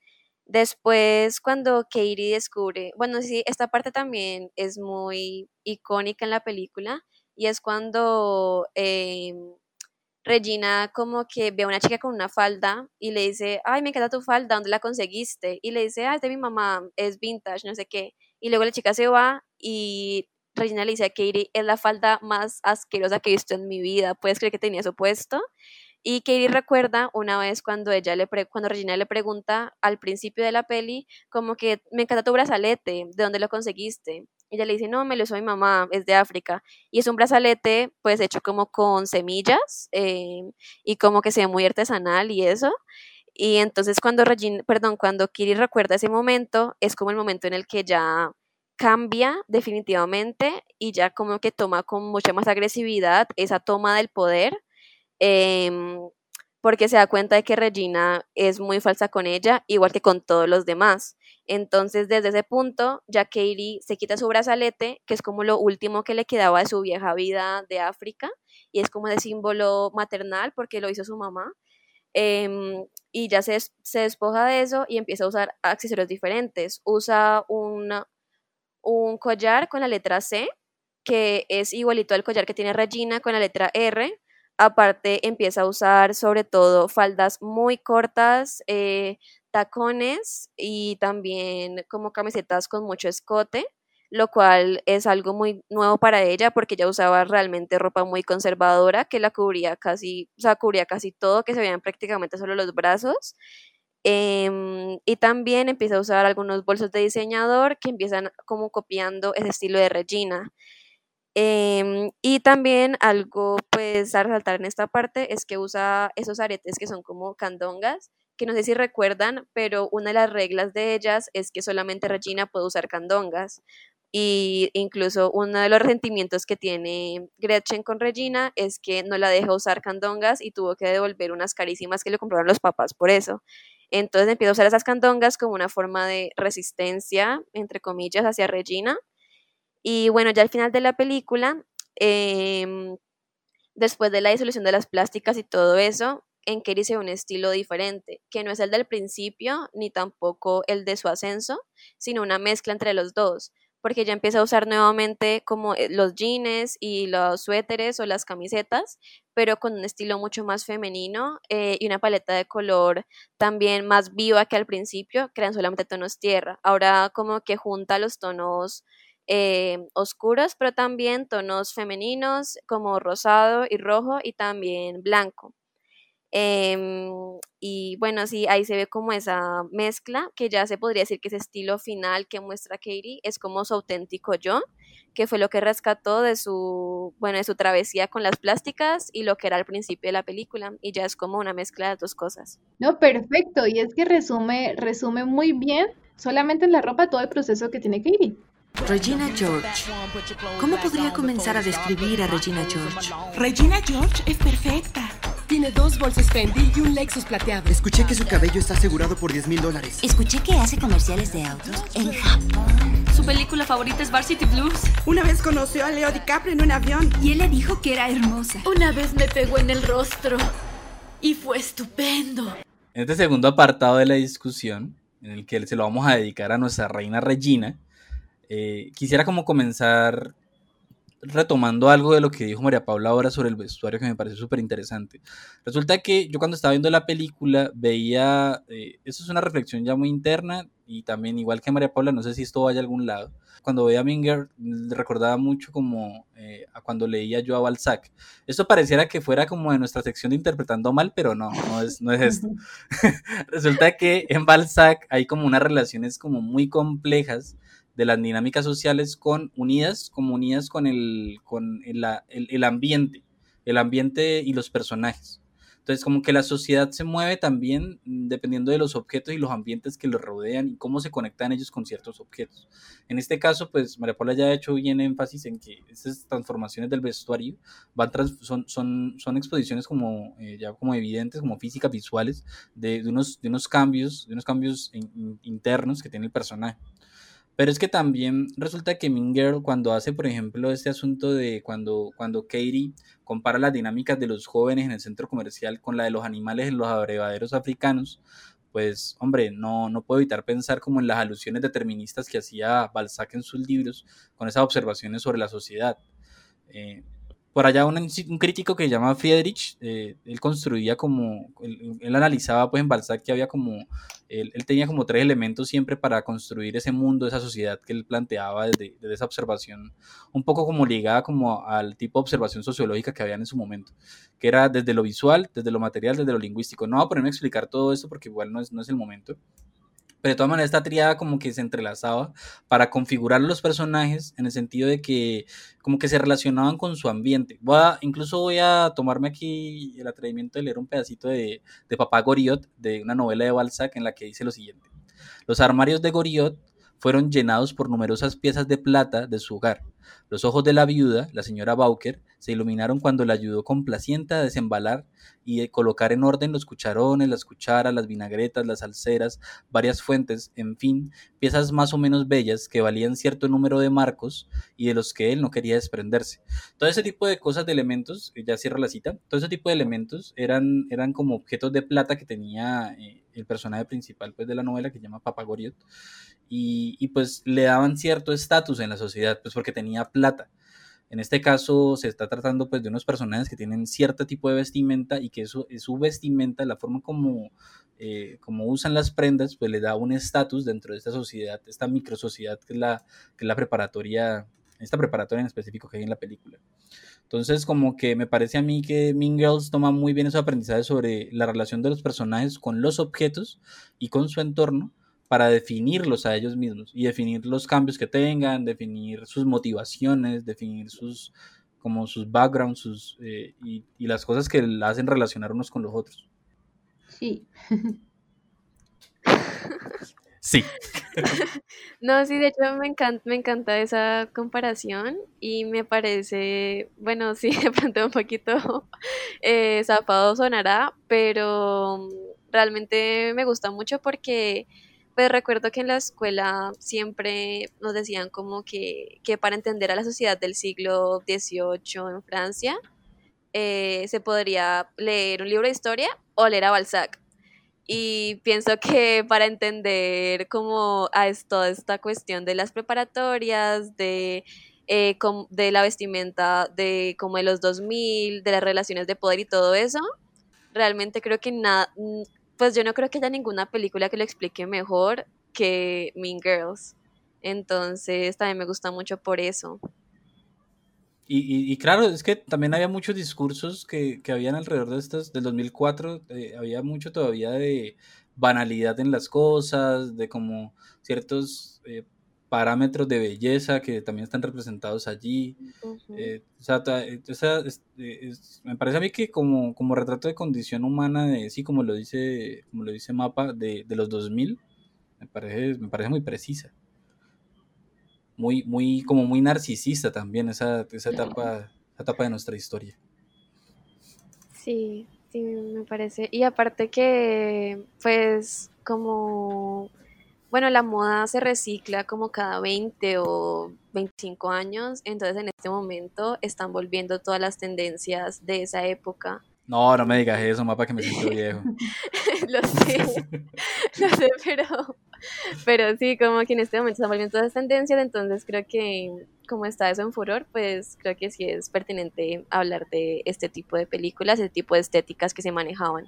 Después, cuando Katie descubre, bueno, sí, esta parte también es muy icónica en la película, y es cuando em, Regina como que ve a una chica con una falda y le dice, ay, me encanta tu falda, ¿dónde la conseguiste? Y le dice, ah, es de mi mamá, es vintage, no sé qué. Y luego la chica se va y Regina le dice a Katie, es la falda más asquerosa que he visto en mi vida, ¿puedes creer que tenía eso puesto? Y Katie recuerda una vez cuando ella le cuando Regina le pregunta al principio de la peli, como que me encanta tu brazalete, ¿de dónde lo conseguiste? Ella le dice, no, me lo hizo mi mamá, es de África. Y es un brazalete, pues, hecho como con semillas eh, y como que se ve muy artesanal y eso. Y entonces cuando Regina, perdón, cuando Kiri recuerda ese momento, es como el momento en el que ya cambia definitivamente y ya como que toma con mucha más agresividad esa toma del poder Em, porque se da cuenta de que Regina es muy falsa con ella, igual que con todos los demás. Entonces, desde ese punto, ya Katie se quita su brazalete, que es como lo último que le quedaba de su vieja vida de África, y es como de símbolo maternal, porque lo hizo su mamá. Em, y ya se, se, despoja de eso y empieza a usar accesorios diferentes. Usa un collar con la letra C, que es igualito al collar que tiene Regina con la letra R, Aparte empieza a usar sobre todo faldas muy cortas, eh, tacones y también como camisetas con mucho escote, lo cual es algo muy nuevo para ella porque ella usaba realmente ropa muy conservadora que la cubría casi, o sea, cubría casi todo, que se veían prácticamente solo los brazos. Em, y también empieza a usar algunos bolsos de diseñador que empiezan como copiando ese estilo de Regina. Em, y también algo pues a resaltar en esta parte es que usa esos aretes que son como candongas, que no sé si recuerdan, pero una de las reglas de ellas es que solamente Regina puede usar candongas. Y incluso uno de los resentimientos que tiene Gretchen con Regina es que no la deja usar candongas y tuvo que devolver unas carísimas que le compraron los papás por eso. Entonces empieza a usar esas candongas como una forma de resistencia, entre comillas, hacia Regina y bueno, ya al final de la película, em, después de la disolución de las plásticas y todo eso, en Katie se ve un estilo diferente, que no es el del principio ni tampoco el de su ascenso, sino una mezcla entre los dos, porque ella empieza a usar nuevamente como eh, los jeans y los suéteres o las camisetas, pero con un estilo mucho más femenino eh, y una paleta de color también más viva que al principio, que eran solamente tonos tierra. Ahora como que junta los tonos eh, oscuros, pero también tonos femeninos como rosado y rojo y también blanco. Em, y bueno, sí, ahí se ve como esa mezcla, que ya se podría decir que ese estilo final que muestra Katie es como su auténtico yo, que fue lo que rescató de su, bueno, de su travesía con las plásticas y lo que era al principio de la película, y ya es como una mezcla de dos cosas. No, perfecto, y es que resume, resume muy bien solamente en la ropa todo el proceso que tiene Katie. Regina George. ¿Cómo podría comenzar a describir a Regina George? Regina George es perfecta. Tiene dos bolsos Fendi y un Lexus plateado. Escuché que su cabello está asegurado por 10 mil dólares. Escuché que hace comerciales de autos en Japón. Su película favorita es Varsity Blues. Una vez conoció a Leo DiCaprio en un avión. Y él le dijo que era hermosa. Una vez me pegó en el rostro. Y fue estupendo. En este segundo apartado de la discusión, en el que se lo vamos a dedicar a nuestra reina Regina, eh, quisiera como comenzar retomando algo de lo que dijo María Paula ahora sobre el vestuario que me pareció súper interesante. Resulta que yo cuando estaba viendo la película veía, eh, eso es una reflexión ya muy interna y también igual que María Paula, no sé si esto vaya a algún lado. Cuando veía a Minger recordaba mucho como eh, a cuando leía yo a Balzac. Esto pareciera que fuera como de nuestra sección de interpretando mal, pero no, no es, no es esto. Resulta que en Balzac hay como unas relaciones como muy complejas de las dinámicas sociales con unidas como con el, con el, el, ambiente, el ambiente y los personajes. Entonces, como que la sociedad se mueve también dependiendo de los objetos y los ambientes que los rodean y cómo se conectan ellos con ciertos objetos. En este caso, pues María Paula ya ha hecho bien énfasis en que estas transformaciones del vestuario van son, son, son exposiciones como eh, ya como evidentes, como físicas, visuales, de, de, unos, de unos cambios, de unos cambios internos que tiene el personaje. Pero es que también resulta que Mean Girl cuando hace, por ejemplo, este asunto de cuando, cuando Katie compara las dinámicas de los jóvenes en el centro comercial con la de los animales en los abrevaderos africanos, pues hombre, no, no puedo evitar pensar como en las alusiones deterministas que hacía Balzac en sus libros con esas observaciones sobre la sociedad. Eh, por allá un, crítico que se llama Friedrich, eh, él construía como, él, analizaba pues en Balzac que había como, él, tenía como tres elementos siempre para construir ese mundo, esa sociedad que él planteaba desde, desde, esa observación, un poco como ligada como al tipo de observación sociológica que había en su momento, que era desde lo visual, desde lo material, desde lo lingüístico. No voy a ponerme a explicar todo esto porque igual no es, no es el momento, pero de todas maneras esta triada como que se entrelazaba para configurar los personajes en el sentido de que como que se relacionaban con su ambiente. Voy a, incluso voy a tomarme aquí el atrevimiento de leer un pedacito de, de Papá Goriot, de una novela de Balzac en la que dice lo siguiente. Los armarios de Goriot fueron llenados por numerosas piezas de plata de su hogar. Los ojos de la viuda, la señora Bauker, se iluminaron cuando le ayudó complaciente a desembalar y colocar en orden los cucharones, las cucharas, las vinagretas, las alceras, varias fuentes, en fin, piezas más o menos bellas que valían cierto número de marcos y de los que él no quería desprenderse. Todo ese tipo de cosas, de elementos, ya cierro la cita, todo ese tipo de elementos eran, eran como objetos de plata que tenía eh, el personaje principal pues, de la novela que se llama Papagoriot y, pues le daban cierto estatus en la sociedad, pues porque tenía plata. En este caso se está tratando pues de unos personajes que tienen cierto tipo de vestimenta y que eso, su vestimenta, la forma como, eh, como usan las prendas, pues le da un estatus dentro de esta sociedad, esta micro sociedad que es la, que es la preparatoria, esta preparatoria en específico que hay en la película. Entonces, como que me parece a mí que Mean Girls toma muy bien esos aprendizajes sobre la relación de los personajes con los objetos y con su entorno para definirlos a ellos mismos y definir los cambios que tengan, definir sus motivaciones, definir sus como sus backgrounds sus, eh, y, las cosas que la hacen relacionar unos con los otros. Sí. sí. no, sí, de hecho me encanta, me encanta esa comparación y me parece, bueno, sí, de pronto un poquito eh, zapado sonará, pero realmente me gusta mucho porque pues recuerdo que en la escuela siempre nos decían como que, para entender a la sociedad del siglo XVIII en Francia, eh, se podría leer un libro de historia oler a Balzac. Y pienso que para entender cómo es toda esta cuestión de las preparatorias, de, eh, de la vestimenta de como de los 2000, de las relaciones de poder y todo eso, realmente creo que nada, pues yo no creo que haya ninguna película que lo explique mejor que Mean Girls. Entonces también me gusta mucho por eso. Y, claro, es que también había muchos discursos que, que habían alrededor de estos, del 2004, eh, había mucho todavía de banalidad en las cosas, de como ciertos eh, parámetros de belleza que también están representados allí. Eh, o sea, me parece a mí que como, como retrato de condición humana, de, sí, como lo dice, como lo dice Mapa, de, de los 2000, me parece, me parece muy precisa muy, muy, como muy narcisista también esa, esa etapa, etapa de nuestra historia. Sí, sí, me parece. Y aparte que, pues, como, bueno, la moda se recicla como cada 20 o 25 años, entonces en este momento están volviendo todas las tendencias de esa época. No, no me digas eso, mapa que me siento viejo. lo sé, lo sé, pero, pero sí, como que en este momento están volviendo todas las tendencias, entonces creo que como está eso en furor, pues creo que sí es pertinente hablar de este tipo de películas, este tipo de estéticas que se manejaban.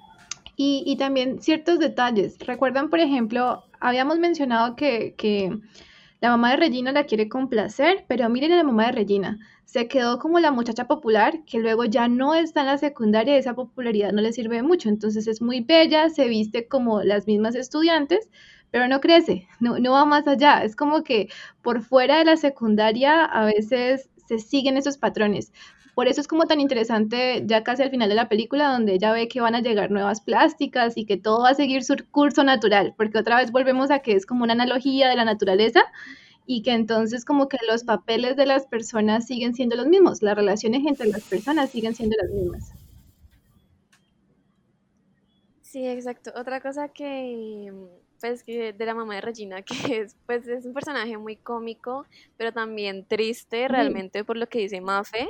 Y, también ciertos detalles. Recuerdan, por ejemplo, habíamos mencionado que, que la mamá de Regina la quiere complacer, pero miren a la mamá de Regina se quedó como la muchacha popular, que luego ya no está en la secundaria y esa popularidad no le sirve mucho. Entonces es muy bella, se viste como las mismas estudiantes, pero no crece, no, no va más allá. Es como que por fuera de la secundaria a veces se siguen esos patrones. Por eso es como tan interesante ya casi al final de la película, donde ella ve que van a llegar nuevas plásticas y que todo va a seguir su curso natural, porque otra vez volvemos a que es como una analogía de la naturaleza y que entonces como que los papeles de las personas siguen siendo los mismos, las relaciones entre las personas siguen siendo las mismas. Sí, exacto. Otra cosa que, pues, que de la mamá de Regina, que es, pues, es un personaje muy cómico, pero también triste realmente por lo que dice Mafe,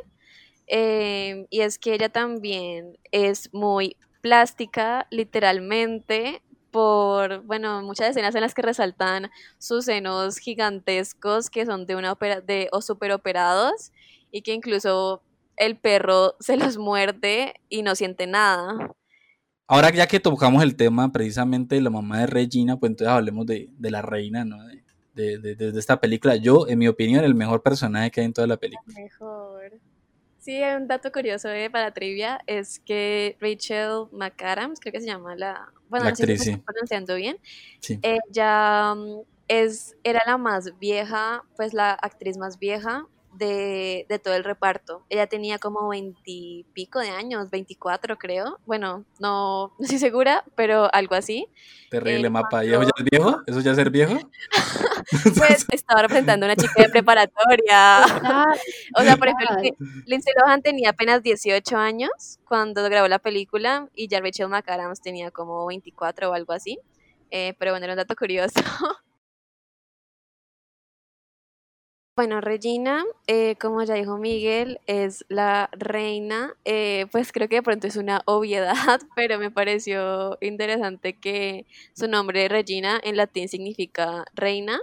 eh, y es que ella también es muy plástica, literalmente, por, bueno, muchas escenas en las que resaltan sus senos gigantescos que son de una ópera de o super operados y que incluso el perro se los muerde y no siente nada. Ahora ya que tocamos el tema precisamente de la mamá de Regina, pues entonces hablemos de, la reina, ¿no? De, de, esta película. Yo, en mi opinión, el mejor personaje que hay en toda la película. Mejor. Sí, un dato curioso eh, para trivia es que Rachel McAdams, creo que se llama la, bueno, no sé si estoy pronunciando bien, ella mm, es, era la más vieja, pues la actriz más vieja de, de, todo el reparto. Ella tenía como veintipico de años, 24 creo. Bueno, no, no estoy segura, pero algo así. Terrible mapa. ¿Y eso ya es viejo? ¿Eso ya es ser viejo? pues estaba representando a una chica de preparatoria. o sea, por ejemplo, Lindsay Lohan tenía apenas 18 años cuando grabó la película y ya Rachel McAdams tenía como 24 o algo así. Eh, pero bueno, era un dato curioso. Bueno, Regina, eh, como ya dijo Miguel, es la reina. Eh, pues creo que de pronto es una obviedad, pero me pareció interesante que su nombre Regina en latín significa reina.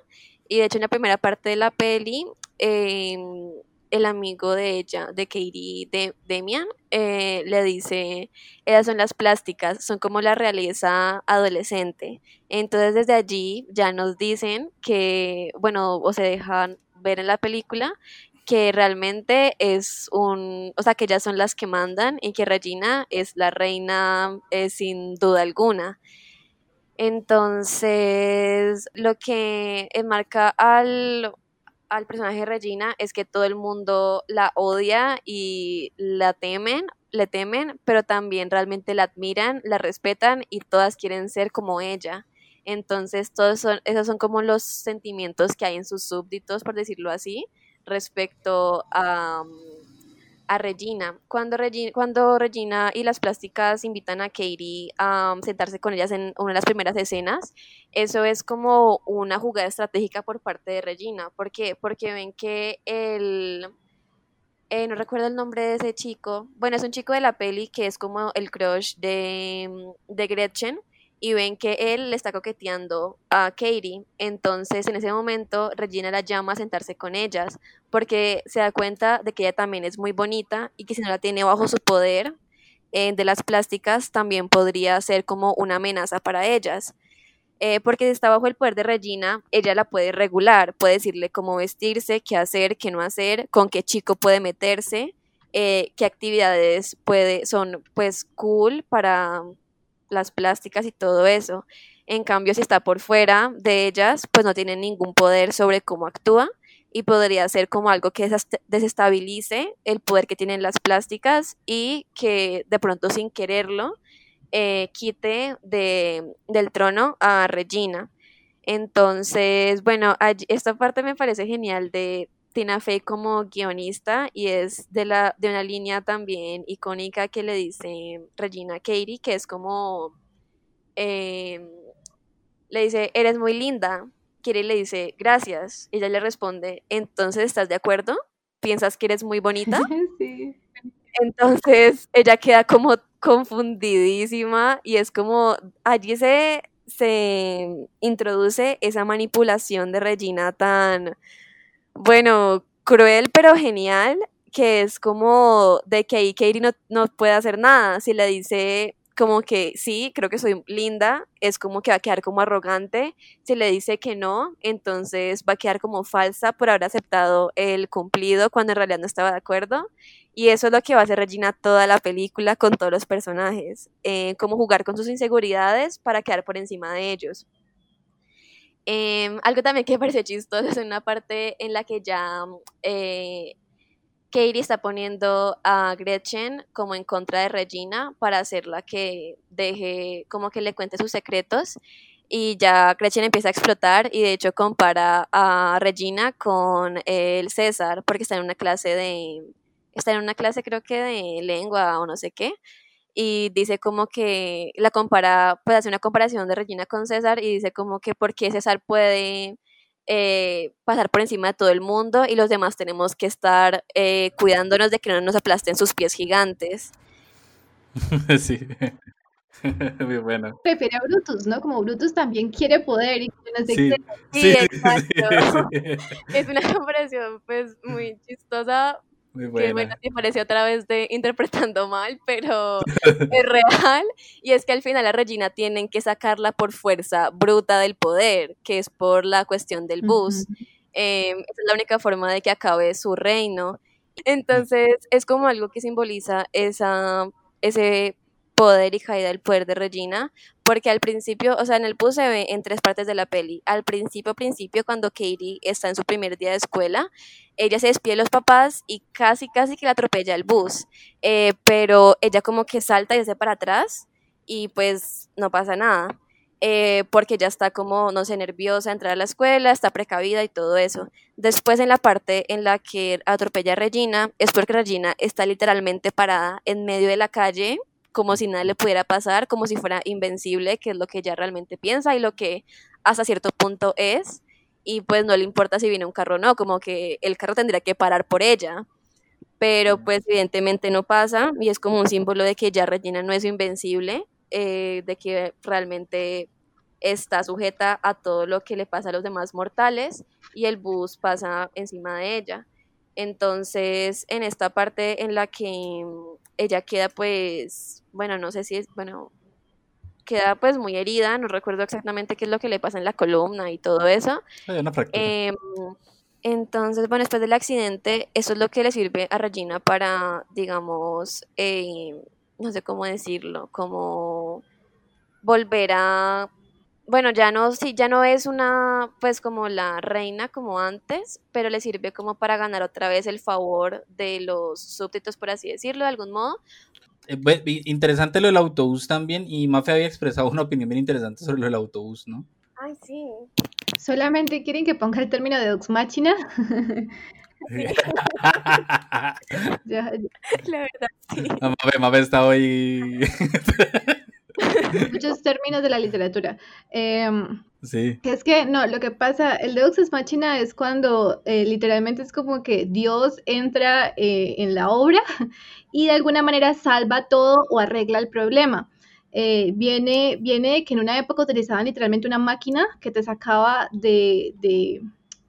Y de hecho en la primera parte de la peli, em, el amigo de ella, de Katie, de Demian, eh, le dice, ellas son las plásticas, son como la realeza adolescente. Entonces desde allí ya nos dicen que, bueno, o se dejan ver en la película que realmente es un, o sea, que ellas son las que mandan y que Regina es la reina eh, sin duda alguna. Entonces, lo que enmarca al, al personaje de Regina es que todo el mundo la odia y la temen, le temen, pero también realmente la admiran, la respetan y todas quieren ser como ella. Entonces, todos son, esos son como los sentimientos que hay en sus súbditos, por decirlo así, respecto a, a Regina. Cuando, Regina. cuando Regina y las plásticas invitan a Katie a sentarse con ellas en una de las primeras escenas, eso es como una jugada estratégica por parte de Regina. ¿Por qué? Porque ven que el eh, no recuerdo el nombre de ese chico, bueno, es un chico de la peli que es como el crush de, mm, de Gretchen y ven que él le está coqueteando a Katie. Entonces, en ese momento, Regina la llama a sentarse con ellas porque se da cuenta de que ella también es muy bonita y que si no la tiene bajo su poder eh, de las plásticas, también podría ser como una amenaza para ellas. Eh, porque si está bajo el poder de Regina, ella la puede regular, puede decirle cómo vestirse, qué hacer, qué no hacer, con qué chico puede meterse, eh, qué actividades puede, son pues cool para las plásticas y todo eso. En cambio, si está por fuera de ellas, pues no tiene ningún poder sobre cómo actúa y podría ser como algo que desestabilice el poder que tienen las plásticas y que de pronto sin quererlo eh, quite de, del trono a Regina. Entonces, bueno, esta parte me parece genial de Tina Fey como guionista y es de, la, de una línea también icónica que le dice Regina Katie, que es como, em, le dice, eres muy linda. Kiri le dice, gracias. Ella le responde, entonces, ¿estás de acuerdo? ¿Piensas que eres muy bonita? Sí. Entonces, ella queda como confundidísima y es como allí se, se introduce esa manipulación de Regina tan, bueno, cruel pero genial, que es como de que ahí Katie no, no puede hacer nada. Si le dice como que sí, creo que soy linda, es como que va a quedar como arrogante. Si le dice que no, entonces va a quedar como falsa por haber aceptado el cumplido cuando en realidad no estaba de acuerdo. Y eso es lo que va a hacer Regina toda la película con todos los personajes, eh, como jugar con sus inseguridades para quedar por encima de ellos. Em, algo también que me parece chistoso es una parte en la que ya eh, Katie está poniendo a Gretchen como en contra de Regina para hacerla que deje, como que le cuente sus secretos. Y ya Gretchen empieza a explotar y de hecho compara a Regina con el César porque está en una clase de, está en una clase creo que de lengua o no sé qué. Y dice como que la compara, puede hacer una comparación de Regina con César y dice como que porque César puede eh, pasar por encima de todo el mundo y los demás tenemos que estar eh, cuidándonos de que no nos aplasten sus pies gigantes. sí. Muy bueno. Prefiere a Brutus, ¿no? Como Brutus también quiere poder y no sé sí, sí, exacto. es una comparación pues muy chistosa muy buena. Que bueno, me pareció otra vez de interpretando mal, pero es real. Y es que al final a Regina tienen que sacarla por fuerza bruta del poder, que es por la cuestión del bus. Em, esa es la única forma de que acabe su reino. Entonces es como algo que simboliza esa, ese poder y caída del poder de Regina, porque al principio, o sea, en el bus se ve en tres partes de la peli. Al principio, principio, cuando Katie está en su primer día de escuela, ella se despide de los papás y casi, casi que la atropella el bus, eh, pero ella como que salta y se para atrás y pues no pasa nada. Eh, porque ya está como, no sé, nerviosa, entrar a la escuela, está precavida y todo eso. Después en la parte en la que atropella a Regina, es porque Regina está literalmente parada en medio de la calle, como si nada le pudiera pasar, como si fuera invencible, que es lo que ella realmente piensa y lo que hasta cierto punto es, y pues no le importa si viene un carro o no, como que el carro tendría que parar por ella, pero pues evidentemente no pasa y es como un símbolo de que ya Regina no es invencible, eh, de que realmente está sujeta a todo lo que le pasa a los demás mortales y el bus pasa encima de ella. Entonces, en esta parte en la que ella queda pues, bueno, no sé si es, bueno, queda pues muy herida, no recuerdo exactamente qué es lo que le pasa en la columna y todo eso. Em, entonces, bueno, después del accidente, eso es lo que le sirve a Regina para, digamos, eh, no sé cómo decirlo, como volver a bueno, ya no, sí, ya no es una, pues como la reina como antes, pero le sirve como para ganar otra vez el favor de los súbditos, por así decirlo, de algún modo. Eh, interesante lo del autobús también, y Mafia había expresado una opinión bien interesante sobre lo del autobús, ¿no? Ay, sí. ¿Solamente quieren que ponga el término de Dux Machina? La verdad, sí. Mafia, Mafia está hoy... muchos términos de la literatura. Em, sí. Es que, no, lo que pasa, el Deus Ex Machina es cuando eh, literalmente es como que Dios entra eh, en la obra y de alguna manera salva todo o arregla el problema. Eh, viene, viene que en una época utilizaban literalmente una máquina que te sacaba de, de,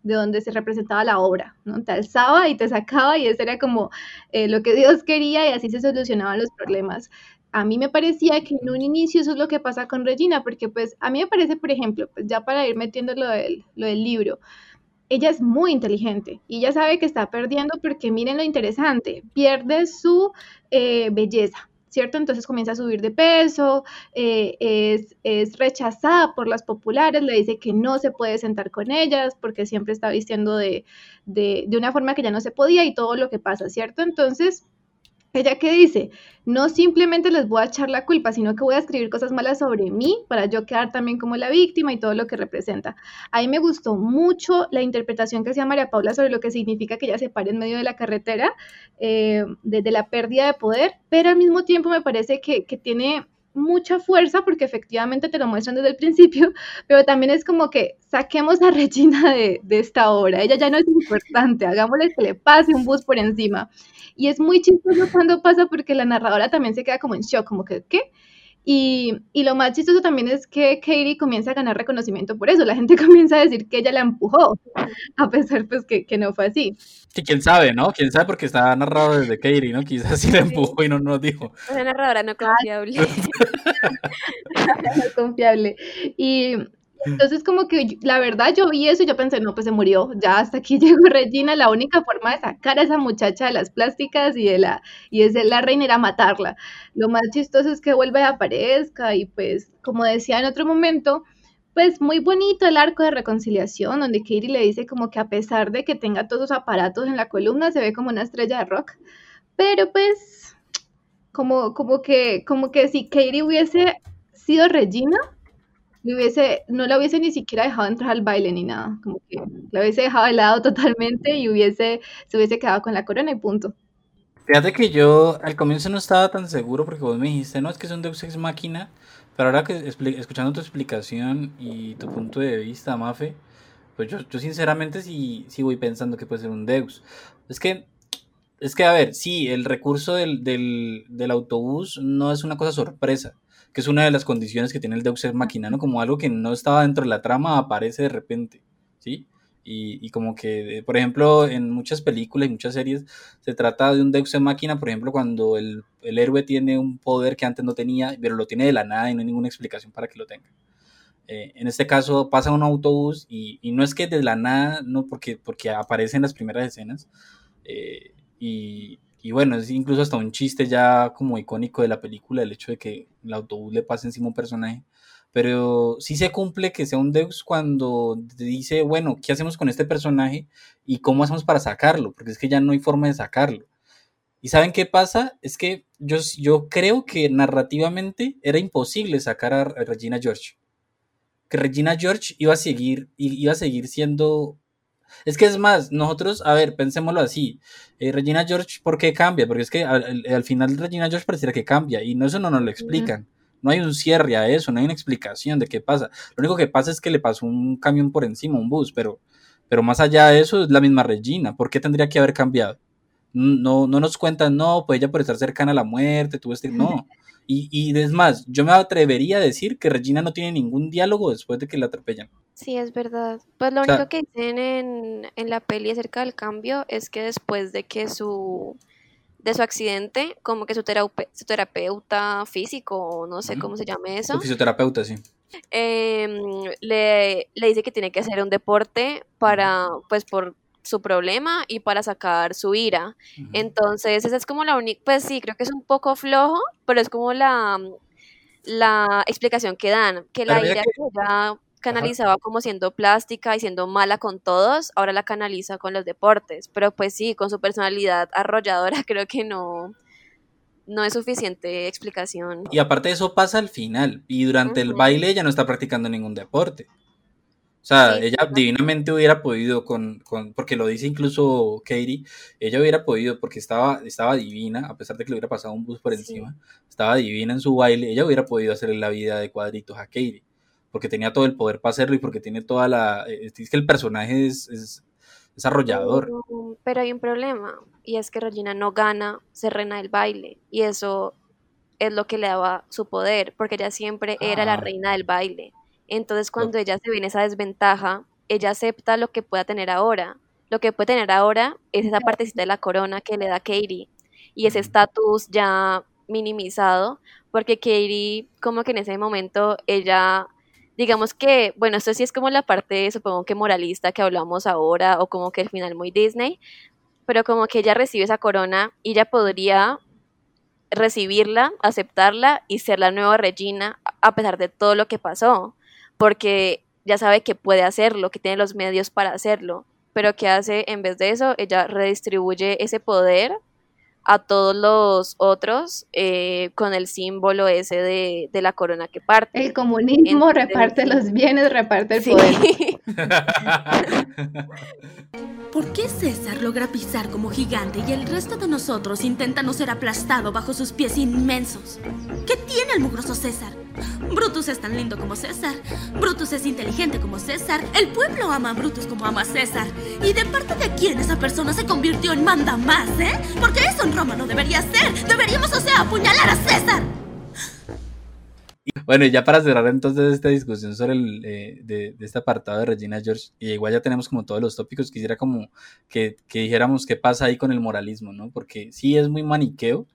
de donde se representaba la obra, ¿no? Te alzaba y te sacaba y eso era como lo que Dios quería y así se solucionaban los problemas a mí me parecía que en un inicio eso es lo que pasa con Regina, porque pues a mí me parece, por ejemplo, pues ya para ir metiendo lo del, lo del libro, ella es muy inteligente y ella sabe que está perdiendo porque miren lo interesante, pierde su eh, belleza, ¿cierto? Entonces comienza a subir de peso, eh, es, es, rechazada por las populares, le dice que no se puede sentar con ellas porque siempre está vistiendo de, de, de una forma que ya no se podía y todo lo que pasa, ¿cierto? Entonces ella que dice, no simplemente les voy a echar la culpa, sino que voy a escribir cosas malas sobre mí para yo quedar también como la víctima y todo lo que representa. A mí me gustó mucho la interpretación que hacía María Paula sobre lo que significa que ella se pare en medio de la carretera, eh, desde la pérdida de poder, pero al mismo tiempo me parece que, que tiene mucha fuerza porque efectivamente te lo muestran desde el principio, pero también es como que saquemos a Regina de, de, esta obra, ella ya no es importante, hagámosle que le pase un bus por encima. Y es muy chistoso cuando pasa porque la narradora también se queda como en shock, como que, ¿qué? Y, y, lo más chistoso también es que Katie comienza a ganar reconocimiento por eso. La gente comienza a decir que ella la empujó, a pesar pues que, que no fue así. Que quién sabe, ¿no? Quién sabe porque estaba narrado desde Katie, ¿no? Quizás sí la empujó y no nos dijo. Una narradora no confiable. no confiable. Y, entonces, como que la verdad yo vi eso y yo pensé, no, pues se murió, ya hasta aquí llegó Regina, la única forma de sacar a esa muchacha de las plásticas y de la, y de la reina era matarla. Lo más chistoso es que vuelve a aparezca y pues, como decía en otro momento, pues muy bonito el arco de reconciliación, donde Katie le dice como que a pesar de que tenga todos los aparatos en la columna, se ve como una estrella de rock, pero pues, como, como que, como que si Katie hubiese sido Regina, hubiese, no la hubiese ni siquiera dejado entrar al baile ni nada, como que la hubiese dejado de lado totalmente y hubiese, se hubiese quedado con la corona y punto. Fíjate que yo al comienzo no estaba tan seguro porque vos me dijiste, no, es que es un Deus Ex Máquina, pero ahora que escuchando tu explicación y tu punto de vista, Mafe, pues yo, yo sinceramente sí, sí voy pensando que puede ser un Deus. Es que, es que a ver, sí, el recurso del, del, del autobús no es una cosa sorpresa que es una de las condiciones que tiene el Deus Ex Machina, ¿no? Como algo que no estaba dentro de la trama aparece de repente, ¿sí? Y, y, como que, por ejemplo, en muchas películas y muchas series se trata de un Deus Ex Machina, por ejemplo, cuando el, el, héroe tiene un poder que antes no tenía, pero lo tiene de la nada y no hay ninguna explicación para que lo tenga. Eh, en este caso pasa un autobús y, y, no es que de la nada, no porque, porque aparece en las primeras escenas, eh, y, bueno, es incluso hasta un chiste ya como icónico de la película, el hecho de que el autobús le pase encima a un personaje. Pero sí se cumple que sea un Deus cuando dice, bueno, ¿qué hacemos con este personaje? ¿Y cómo hacemos para sacarlo? Porque es que ya no hay forma de sacarlo. ¿Y saben qué pasa? Es que yo, yo creo que narrativamente era imposible sacar a Regina George. Que Regina George iba a seguir, iba a seguir siendo es que es más, nosotros, a ver, pensémoslo así. Eh, Regina George, ¿por qué cambia? Porque es que al, final Regina George pareciera que cambia y no, eso no nos lo explican. No hay un cierre a eso, no hay una explicación de qué pasa. Lo único que pasa es que le pasó un camión por encima, un bus, pero, pero más allá de eso es la misma Regina. ¿Por qué tendría que haber cambiado? No, no nos cuentan, no, pues ella por estar cercana a la muerte, tuvo este. No. Y, y es más, yo me atrevería a decir que Regina no tiene ningún diálogo después de que la atropellan. Sí, es verdad. Pues lo único que dicen en, en la peli acerca del cambio es que después de que su de su accidente, como que su, su terapeuta físico, no sé cómo se llame eso. Su fisioterapeuta, sí. Em, le, le, dice que tiene que hacer un deporte para, pues por su problema y para sacar su ira. Entonces, esa es como la única, pues sí, creo que es un poco flojo, pero es como la, la explicación que dan, que la ira que ya canalizaba como siendo plástica y siendo mala con todos, ahora la canaliza con los deportes, pero pues sí, con su personalidad arrolladora creo que no, no es suficiente explicación. Y aparte eso pasa al final, y durante el baile ella no está practicando ningún deporte. O sea, ella divinamente hubiera podido con, con, porque lo dice incluso Katie, ella hubiera podido, porque estaba, estaba divina, a pesar de que le hubiera pasado un bus por encima, estaba divina en su baile, ella hubiera podido hacerle la vida de cuadritos a Katie, porque tenía todo el poder para hacerlo y porque tiene toda la... Eh, es que el personaje es, es, es arrollador. Pero hay un problema, y es que Regina no gana ser reina del baile, y eso es lo que le daba su poder, porque ella siempre era la reina del baile. Entonces cuando ella se ve en esa desventaja, ella acepta lo que pueda tener ahora. Lo que puede tener ahora es esa partecita de la corona que le da Katie y ese estatus ya minimizado, porque Katie como que en ese momento ella, digamos que, bueno, esto sí es como la parte, supongo que moralista que hablamos ahora, o como que el final muy Disney, pero como que ella recibe esa corona y ella podría recibirla, aceptarla y ser la nueva Regina a pesar de todo lo que pasó, porque ya sabe que puede hacerlo, que tiene los medios para hacerlo, pero ¿qué hace en vez de eso? Ella redistribuye ese poder a todos los otros eh, con el símbolo ese de, la corona que parte. El comunismo reparte los bienes, reparte el poder. ¿Por qué César logra pisar como gigante y el resto de nosotros intenta no ser aplastado bajo sus pies inmensos? ¿Qué tiene el mugroso César? Brutus es tan lindo como César. Brutus es inteligente como César. El pueblo ama a Brutus como ama a César. ¿Y de parte de quién esa persona se convirtió en manda más, eh? Porque eso Roma no debería ser. Deberíamos, o sea, apuñalar a César. Bueno, y ya para cerrar entonces esta discusión sobre el, eh, de, este apartado de Regina George, y igual ya tenemos como todos los tópicos, quisiera como que, dijéramos qué pasa ahí con el moralismo, ¿no? Porque sí es muy maniqueo,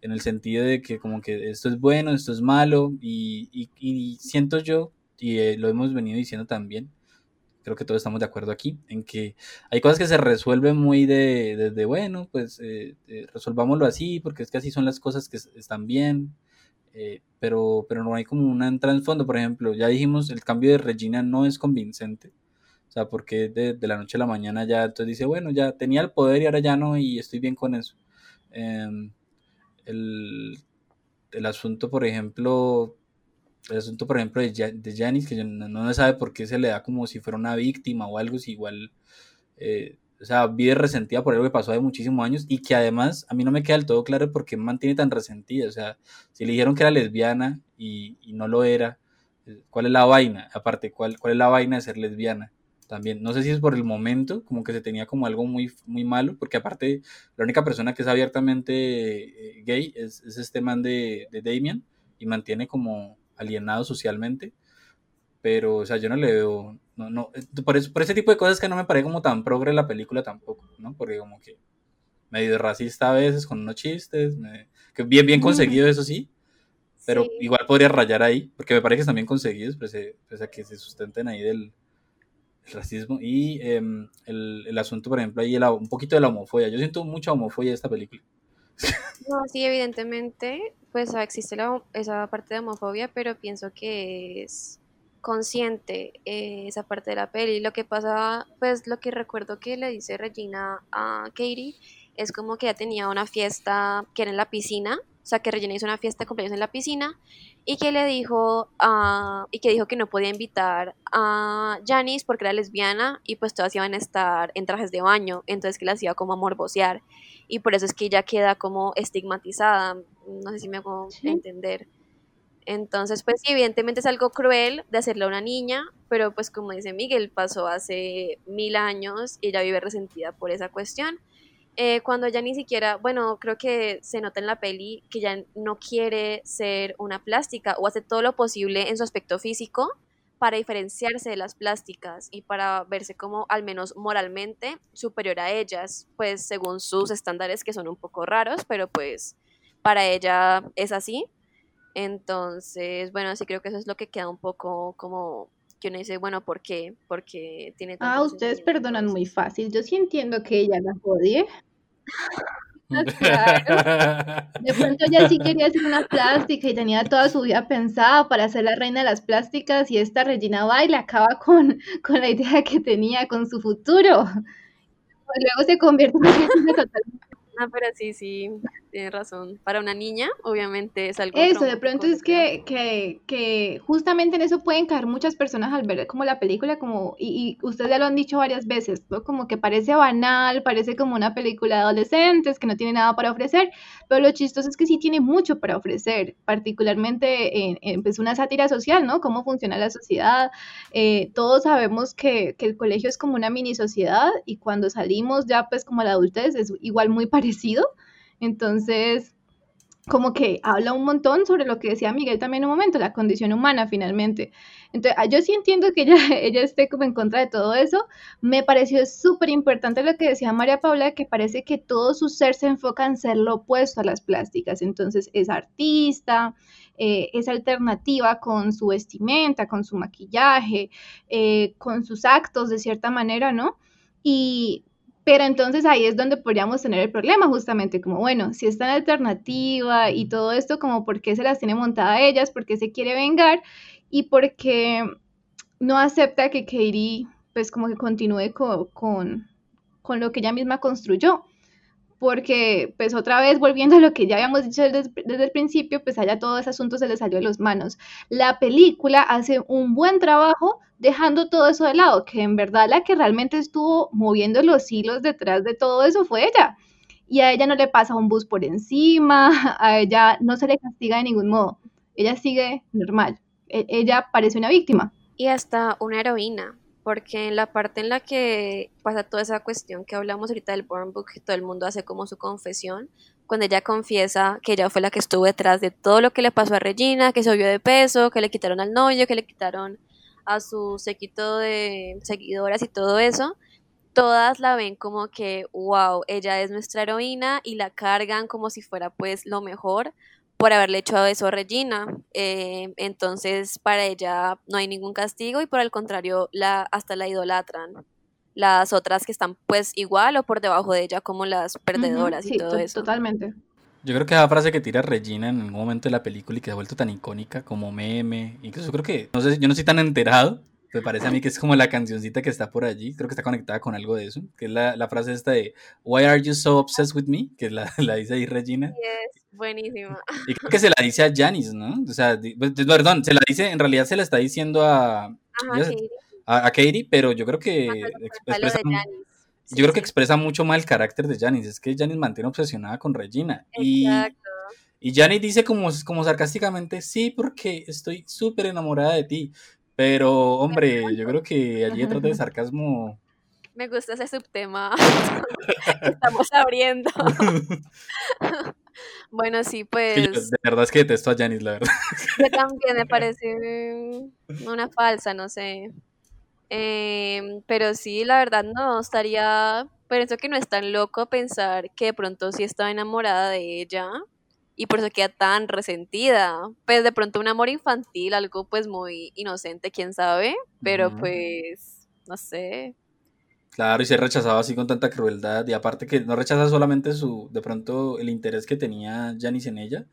en el sentido de que como que esto es bueno, esto es malo, y, y, siento yo, y eh, lo hemos venido diciendo también, creo que todos estamos de acuerdo aquí, en que hay cosas que se resuelven muy de, de, bueno, pues eh, eh, resolvámoslo así, porque es que así son las cosas que están bien, pero, pero no hay como una en fondo, por ejemplo, ya dijimos, el cambio de Regina no es convincente, o sea, porque de, de la noche a la mañana ya entonces dice, bueno, ya tenía el poder y ahora ya no, y estoy bien con eso. Em, el, el asunto, por ejemplo, el asunto, por ejemplo, de, Janice, que no, no, sabe por qué se le da como si fuera una víctima o algo, si igual, eh, o sea, vive resentida por algo que pasó hace muchísimos años y que además a mí no me queda del todo claro por qué mantiene tan resentida, o sea, si le dijeron que era lesbiana y, y no lo era, eh, ¿cuál es la vaina? Aparte, ¿cuál, ¿cuál es la vaina de ser lesbiana? también. No sé si es por el momento, como que se tenía como algo muy, muy malo, porque aparte la única persona que es abiertamente eh, gay es, este man de, de Damien y mantiene como alienado socialmente. Pero, o sea, yo no le veo, no, no, eh, por, eso, por ese tipo de cosas que no me parece como tan progre la película tampoco, ¿no? Porque como que medio racista a veces con unos chistes, que bien, bien conseguido eso sí, pero igual podría rayar ahí, porque me parece que están bien conseguidos, pese, pese a que se sustenten ahí del, el racismo y em, el, asunto, por ejemplo, ahí un poquito de la homofobia. Yo siento mucha homofobia en esta película. No, sí, evidentemente, pues existe esa parte de homofobia, pero pienso que es consciente eh, esa parte de la peli. Lo que pasa, pues lo que recuerdo que le dice Regina a Katie es como que ya tenía una fiesta que era en la piscina, o sea, que Regina hizo una fiesta de cumpleaños en la piscina y que le dijo uh, y que dijo que no podía invitar a Janice porque era lesbiana y pues todas iban a estar en trajes de baño, entonces que las iba como a morbosear y por eso es que ella queda como estigmatizada, no sé si me hago entender. Entonces, pues sí, evidentemente es algo cruel de hacerle a una niña, pero pues como dice Miguel, pasó hace mil años y ella vive resentida por esa cuestión. Eh, cuando ya ni siquiera, bueno, creo que se nota en la peli que ya no quiere ser una plástica o hace todo lo posible en su aspecto físico para diferenciarse de las plásticas y para verse como al menos moralmente superior a ellas, pues según sus estándares que son un poco raros, pero pues para ella es así. Entonces, bueno, sí creo que eso es lo que queda un poco como que uno dice, bueno, ¿por qué? Porque tiene Ah, ustedes perdonan muy fácil. Yo sí entiendo que ella la odie. De pronto ella sí quería hacer una plástica y tenía toda su vida pensada para ser la reina de las plásticas y esta Regina y acaba con, con la idea que tenía con su futuro. Luego se convierte en una Ah, pero sí, sí, tiene razón. Para una niña, obviamente es algo. Eso, de pronto es que, que, que, justamente en eso pueden caer muchas personas al ver como la película, como, y, ustedes ya lo han dicho varias veces, ¿no? Como que parece banal, parece como una película de adolescentes que no tiene nada para ofrecer, pero lo chistoso es que sí tiene mucho para ofrecer, particularmente en, en pues, una sátira social, ¿no? Cómo funciona la sociedad. Eh, todos sabemos que, que el colegio es como una mini sociedad y cuando salimos ya pues como la adultez es igual muy parecido. Entonces, como que habla un montón sobre lo que decía Miguel también un momento, la condición humana finalmente. Entonces, ah, yo sí entiendo que ella, ella esté como en contra de todo eso. Me pareció súper importante lo que decía María Paula, que parece que todo su ser se enfoca en ser lo opuesto a las plásticas. Entonces, es artista, eh, es alternativa con su vestimenta, con su maquillaje, eh, con sus actos de cierta manera, ¿no? Y pero entonces ahí es donde podríamos tener el problema, justamente, como, bueno, si es tan alternativa y todo esto, como por qué se las tiene montada ellas, por qué se quiere vengar y por qué no acepta que Katie, pues, como que continúe con, con lo que ella misma construyó porque pues otra vez volviendo a lo que ya habíamos dicho desde, el principio, pues allá todo ese asunto se le salió de las manos. La película hace un buen trabajo dejando todo eso de lado, que en verdad la que realmente estuvo moviendo los hilos detrás de todo eso fue ella. Y a ella no le pasa un bus por encima, a ella no se le castiga de ningún modo. Ella sigue normal. E, ella parece una víctima. Y hasta una heroína, porque en la parte en la que pasa toda esa cuestión que hablamos ahorita del Born Book, todo el mundo hace como su confesión, cuando ella confiesa que ella fue la que estuvo detrás de todo lo que le pasó a Regina, que se subió de peso, que le quitaron al novio, que le quitaron a su sequito de seguidoras y todo eso, todas la ven como que, wow, ella es nuestra heroína y la cargan como si fuera pues lo mejor, por haberle hecho eso a Regina. Eh, entonces, para ella no hay ningún castigo y por el contrario, la, hasta la idolatran. Las otras que están pues igual o por debajo de ella como las perdedoras y todo eso. Totalmente. Yo creo que esa frase que tira Regina en algún momento de la película y que se ha vuelto tan icónica como meme, incluso creo que, no sé, yo no estoy tan enterado, me parece a mí que es como la cancioncita que está por allí, creo que está conectada con algo de eso, que es la, la frase esta de Why are you so obsessed with me? Que la, la dice ahí Regina. Yes, buenísima. Y creo que se la dice a Janice, ¿no? O sea, pues, perdón, se la dice, en realidad se la está diciendo a, a, Katie, pero yo creo que expresa, yo creo que expresa mucho más el carácter de Janice, es que Janice mantiene obsesionada con Regina. Exacto. Y, y Janice dice como, como sarcásticamente, sí, porque estoy súper enamorada de ti. Pero, hombre, yo creo que allí detrás del sarcasmo. Me gusta ese subtema que estamos abriendo. bueno, sí, pues. de verdad es que detesto a Janice, la verdad. Yo también me parece una falsa, no sé. Em, pero sí, la verdad no, estaría. Pero eso que no es tan loco pensar que de pronto sí estaba enamorada de ella y por eso queda tan resentida. Pues de pronto un amor infantil, algo pues muy inocente, quién sabe, pero pues no sé. Claro, y se rechazaba así con tanta crueldad y aparte que no rechaza solamente su, de pronto el interés que tenía Janice en ella,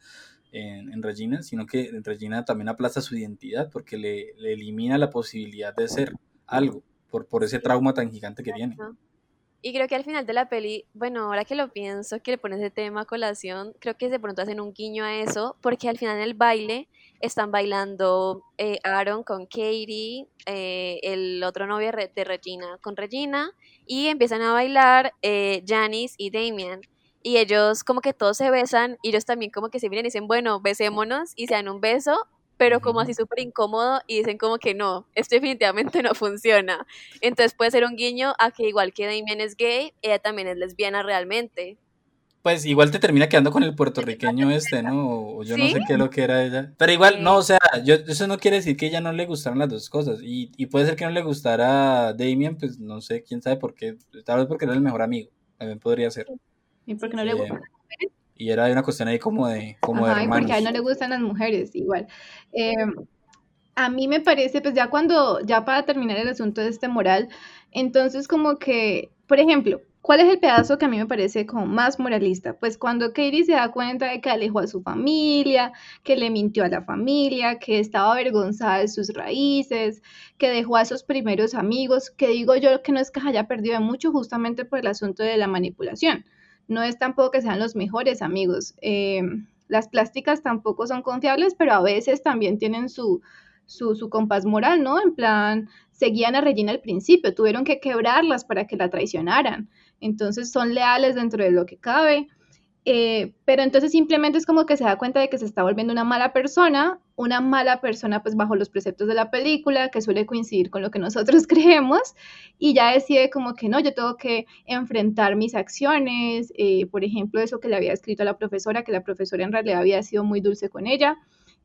en, Regina, sino que en Regina también aplasta su identidad porque le, le, elimina la posibilidad de ser algo por, por ese trauma tan gigante que tiene. Y creo que al final de la peli, bueno, ahora que lo pienso, que le pones ese tema a colación, creo que de pronto hacen un guiño a eso, porque al final del baile están bailando eh, Aaron con Katie, eh, el otro novio de Regina con Regina, y empiezan a bailar eh, Janice y Damien. Y ellos como que todos se besan, y ellos también como que se miran y dicen, bueno, besémonos, y se dan un beso, pero como así súper incómodo y dicen como que no, esto definitivamente no funciona. Entonces puede ser un guiño a que igual que Damien es gay, ella también es lesbiana realmente. Pues igual te termina quedando con el puertorriqueño este, ¿no? O yo no sé qué es lo que era ella. Pero igual, no, o sea, yo, eso no quiere decir que ella no le gustaran las dos cosas. Y, y puede ser que no le gustara a Damien, pues no sé, quién sabe por qué. Tal vez porque era el mejor amigo. También podría ser. Y porque no le gusta y era una cuestión ahí como de, como de porque a él no le gustan las mujeres, igual. Em, a mí me parece, pues ya cuando, ya para terminar el asunto de este moral, entonces como que, por ejemplo, ¿cuál es el pedazo que a mí me parece como más moralista? Pues cuando Katie se da cuenta de que alejó a su familia, que le mintió a la familia, que estaba avergonzada de sus raíces, que dejó a esos primeros amigos, que digo yo que no es que haya perdido mucho justamente por el asunto de la manipulación no es tampoco que sean los mejores amigos. Eh, las plásticas tampoco son confiables, pero a veces también tienen su, su, su, compás moral, ¿no? En plan, seguían a Regina al principio, tuvieron que quebrarlas para que la traicionaran. Entonces son leales dentro de lo que cabe. Eh, pero entonces simplemente es como que se da cuenta de que se está volviendo una mala persona, una mala persona pues bajo los preceptos de la película, que suele coincidir con lo que nosotros creemos, y ya decide como que no, yo tengo que enfrentar mis acciones, eh, por ejemplo, eso que le había escrito a la profesora, que la profesora en realidad había sido muy dulce con ella,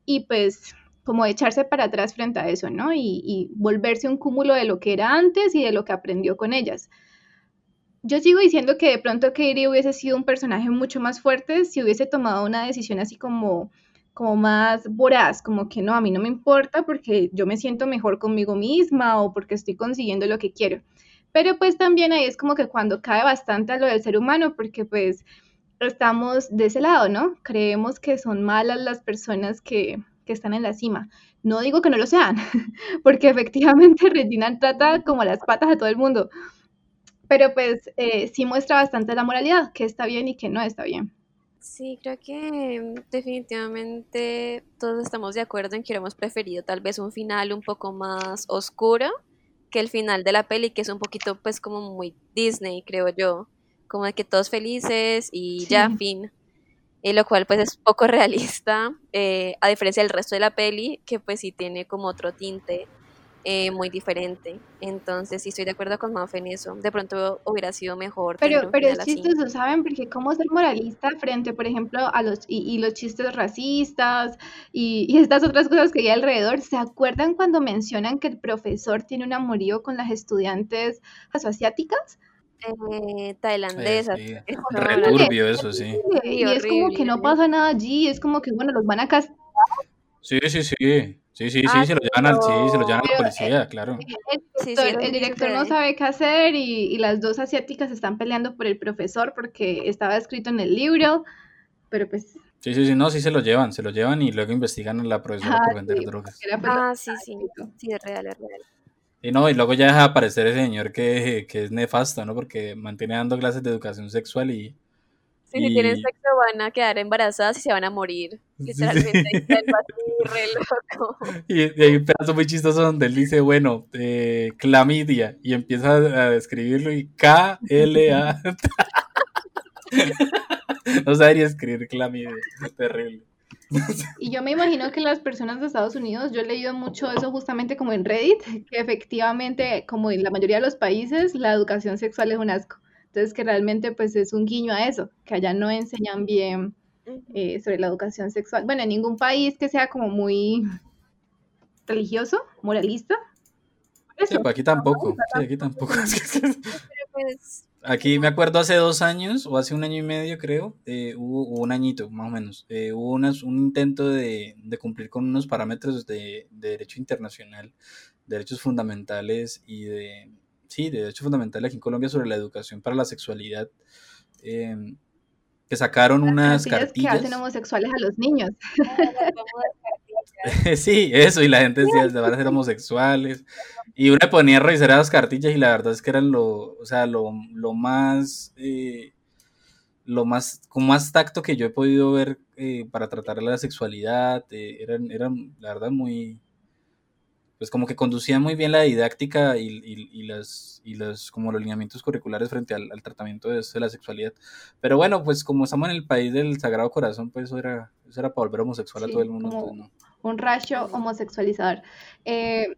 y pues como echarse para atrás frente a eso, ¿no? Y, volverse un cúmulo de lo que era antes y de lo que aprendió con ellas yo sigo diciendo que de pronto Katie hubiese sido un personaje mucho más fuerte si hubiese tomado una decisión así como, como más voraz, como que no, a mí no me importa porque yo me siento mejor conmigo misma o porque estoy consiguiendo lo que quiero. Pero pues también ahí es como que cuando cae bastante a lo del ser humano, porque pues estamos de ese lado, ¿no? Creemos que son malas las personas que, que están en la cima. No digo que no lo sean, porque efectivamente Regina trata como las patas a todo el mundo, pero pues eh, sí muestra bastante la moralidad, que está bien y que no está bien. Sí, creo que definitivamente todos estamos de acuerdo en que hubiéramos preferido tal vez un final un poco más oscuro que el final de la peli, que es un poquito pues como muy Disney, creo yo, como de que todos felices y ya, fin. Y lo cual pues es poco realista, eh, a diferencia del resto de la peli, que pues sí tiene como otro tinte eh, muy diferente. Entonces, sí estoy de acuerdo con Mafe en eso. De pronto hubiera sido mejor. Pero, pero es chistoso, ¿saben? Porque cómo ser moralista frente, por ejemplo, a los y, los chistes racistas y, estas otras cosas que hay alrededor. ¿Se acuerdan cuando mencionan que el profesor tiene un amorío con las estudiantes asiáticas? Eh, tailandesas. Sí, turbio eso, sí. Y, es como que no pasa nada allí, es como que, bueno, los van a castigar. Sí, sí, sí. Sí, sí, sí, ah, se lo llevan al, sí, se lo llevan a la policía, claro. El, director, no sabe qué hacer y, las dos asiáticas están peleando por el profesor porque estaba escrito en el libro, pero pues... Sí, sí, sí, no, sí se lo llevan, se lo llevan y luego investigan a la profesora por vender drogas. Pues, ah, sí, sí, sí, es real, es real. Y no, y luego ya deja de aparecer ese señor que, que es nefasto, ¿no? Porque mantiene dando clases de educación sexual y si tienen sexo van a quedar embarazadas y se van a morir. Literalmente, sí. así, re loco. Y, hay un pedazo muy chistoso donde él dice, bueno, eh, clamidia, y empieza a describirlo y K-L-A. no sabría escribir clamidia, es terrible. Y yo me imagino que las personas de Estados Unidos, yo he leído mucho eso justamente como en Reddit, que efectivamente, como en la mayoría de los países, la educación sexual es un asco. Entonces, que realmente pues es un guiño a eso, que allá no enseñan bien eh, sobre la educación sexual. Bueno, en ningún país que sea como muy religioso, moralista. Sí, pues aquí tampoco, sí, aquí tampoco. Pues, aquí me acuerdo hace dos años, o hace un año y medio creo, eh, hubo, un añito más o menos, eh, hubo un intento de, de, cumplir con unos parámetros de, de derecho internacional, derechos fundamentales y de sí, de hecho fundamental aquí en Colombia sobre la educación para la sexualidad, em, que sacaron unas cartillas. que hacen homosexuales a los niños. sí, eso, y la gente decía, van a ser homosexuales. Y uno ponía a revisar las cartillas y la verdad es que eran lo, o sea, lo, más, eh, lo más, con más tacto que yo he podido ver eh, para tratar la sexualidad, eh, eran, eran, la verdad, muy, pues como que conducía muy bien la didáctica y, y, las, y los, como los lineamientos curriculares frente al, tratamiento de, la sexualidad. Pero bueno, pues como estamos en el país del Sagrado Corazón, pues eso era, eso era para volver homosexual a todo el mundo. Un rayo homosexualizador. Eh,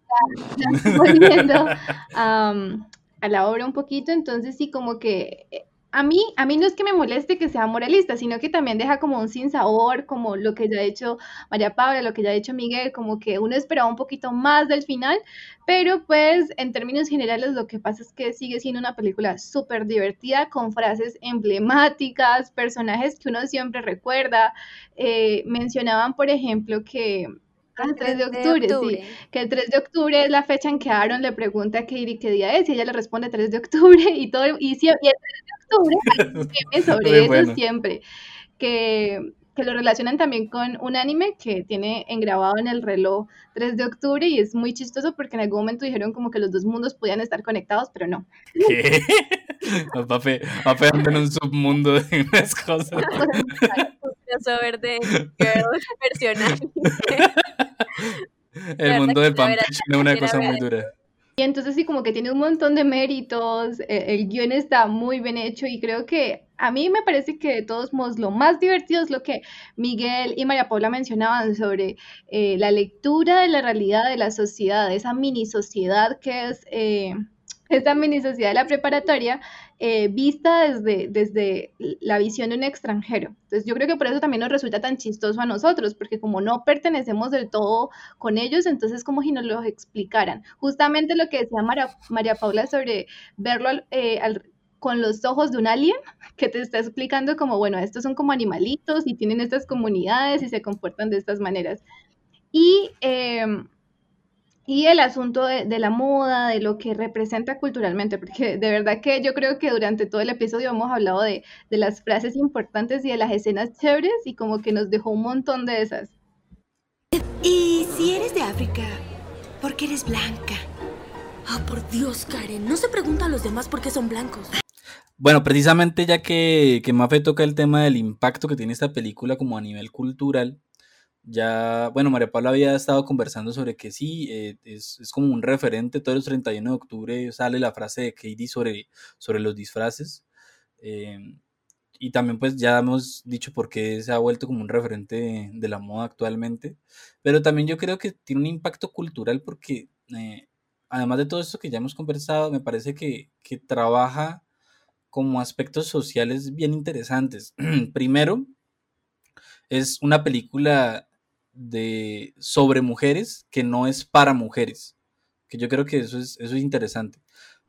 volviendo a la obra un poquito, entonces sí, como que eh, a mí, a mí no es que me moleste que sea moralista, sino que también deja como un sinsabor, como lo que ya ha hecho María Paula, lo que ya ha hecho Miguel, como que uno esperaba un poquito más del final, pero pues en términos generales lo que pasa es que sigue siendo una película súper divertida, con frases emblemáticas, personajes que uno siempre recuerda. Eh, mencionaban, por ejemplo, que el 3 de octubre, sí. Que el 3 de octubre es la fecha en que Aaron le pregunta a Katie qué día es y ella le responde 3 de octubre y todo y, y el 3 de octubre hay sobre eso siempre. Que, que lo relacionan también con un anime que tiene engrabado en el reloj 3 de octubre y es muy chistoso porque en algún momento dijeron como que los dos mundos podían estar conectados, pero no. ¿Qué? Papi en un submundo de unas cosas. crossover de girls versión El mundo de Pam es una cosa muy dura. Y entonces sí, como que tiene un montón de méritos, e, el, guion está muy bien hecho y creo que a mí me parece que de todos modos lo más divertido es lo que Miguel y María Paula mencionaban sobre eh, la lectura de la realidad de la sociedad, esa mini sociedad que es eh, esta mini sociedad de la preparatoria eh, vista desde, desde la visión de un extranjero. Entonces yo creo que por eso también nos resulta tan chistoso a nosotros, porque como no pertenecemos del todo con ellos, entonces como si nos lo explicaran. Justamente lo que decía María, Paula sobre verlo eh, con los ojos de un alien que te está explicando como, bueno, estos son como animalitos y tienen estas comunidades y se comportan de estas maneras. Y em, y el asunto de, la moda, de lo que representa culturalmente, porque de verdad que yo creo que durante todo el episodio hemos hablado de, las frases importantes y de las escenas chéveres y como que nos dejó un montón de esas. Y si eres de África, ¿por qué eres blanca? Ah, por Dios, Karen, no se pregunta a los demás por qué son blancos. Bueno, precisamente ya que, que Mafe toca el tema del impacto que tiene esta película como a nivel cultural, ya, bueno, María Paula había estado conversando sobre que sí, eh, es, como un referente, todos los 31 de octubre sale la frase de Katie sobre, sobre los disfraces. Em, y también pues ya hemos dicho por qué se ha vuelto como un referente de, la moda actualmente. Pero también yo creo que tiene un impacto cultural porque eh, además de todo esto que ya hemos conversado, me parece que, que trabaja como aspectos sociales bien interesantes. Primero, es una película de sobre mujeres que no es para mujeres. Que yo creo que eso es, eso es interesante.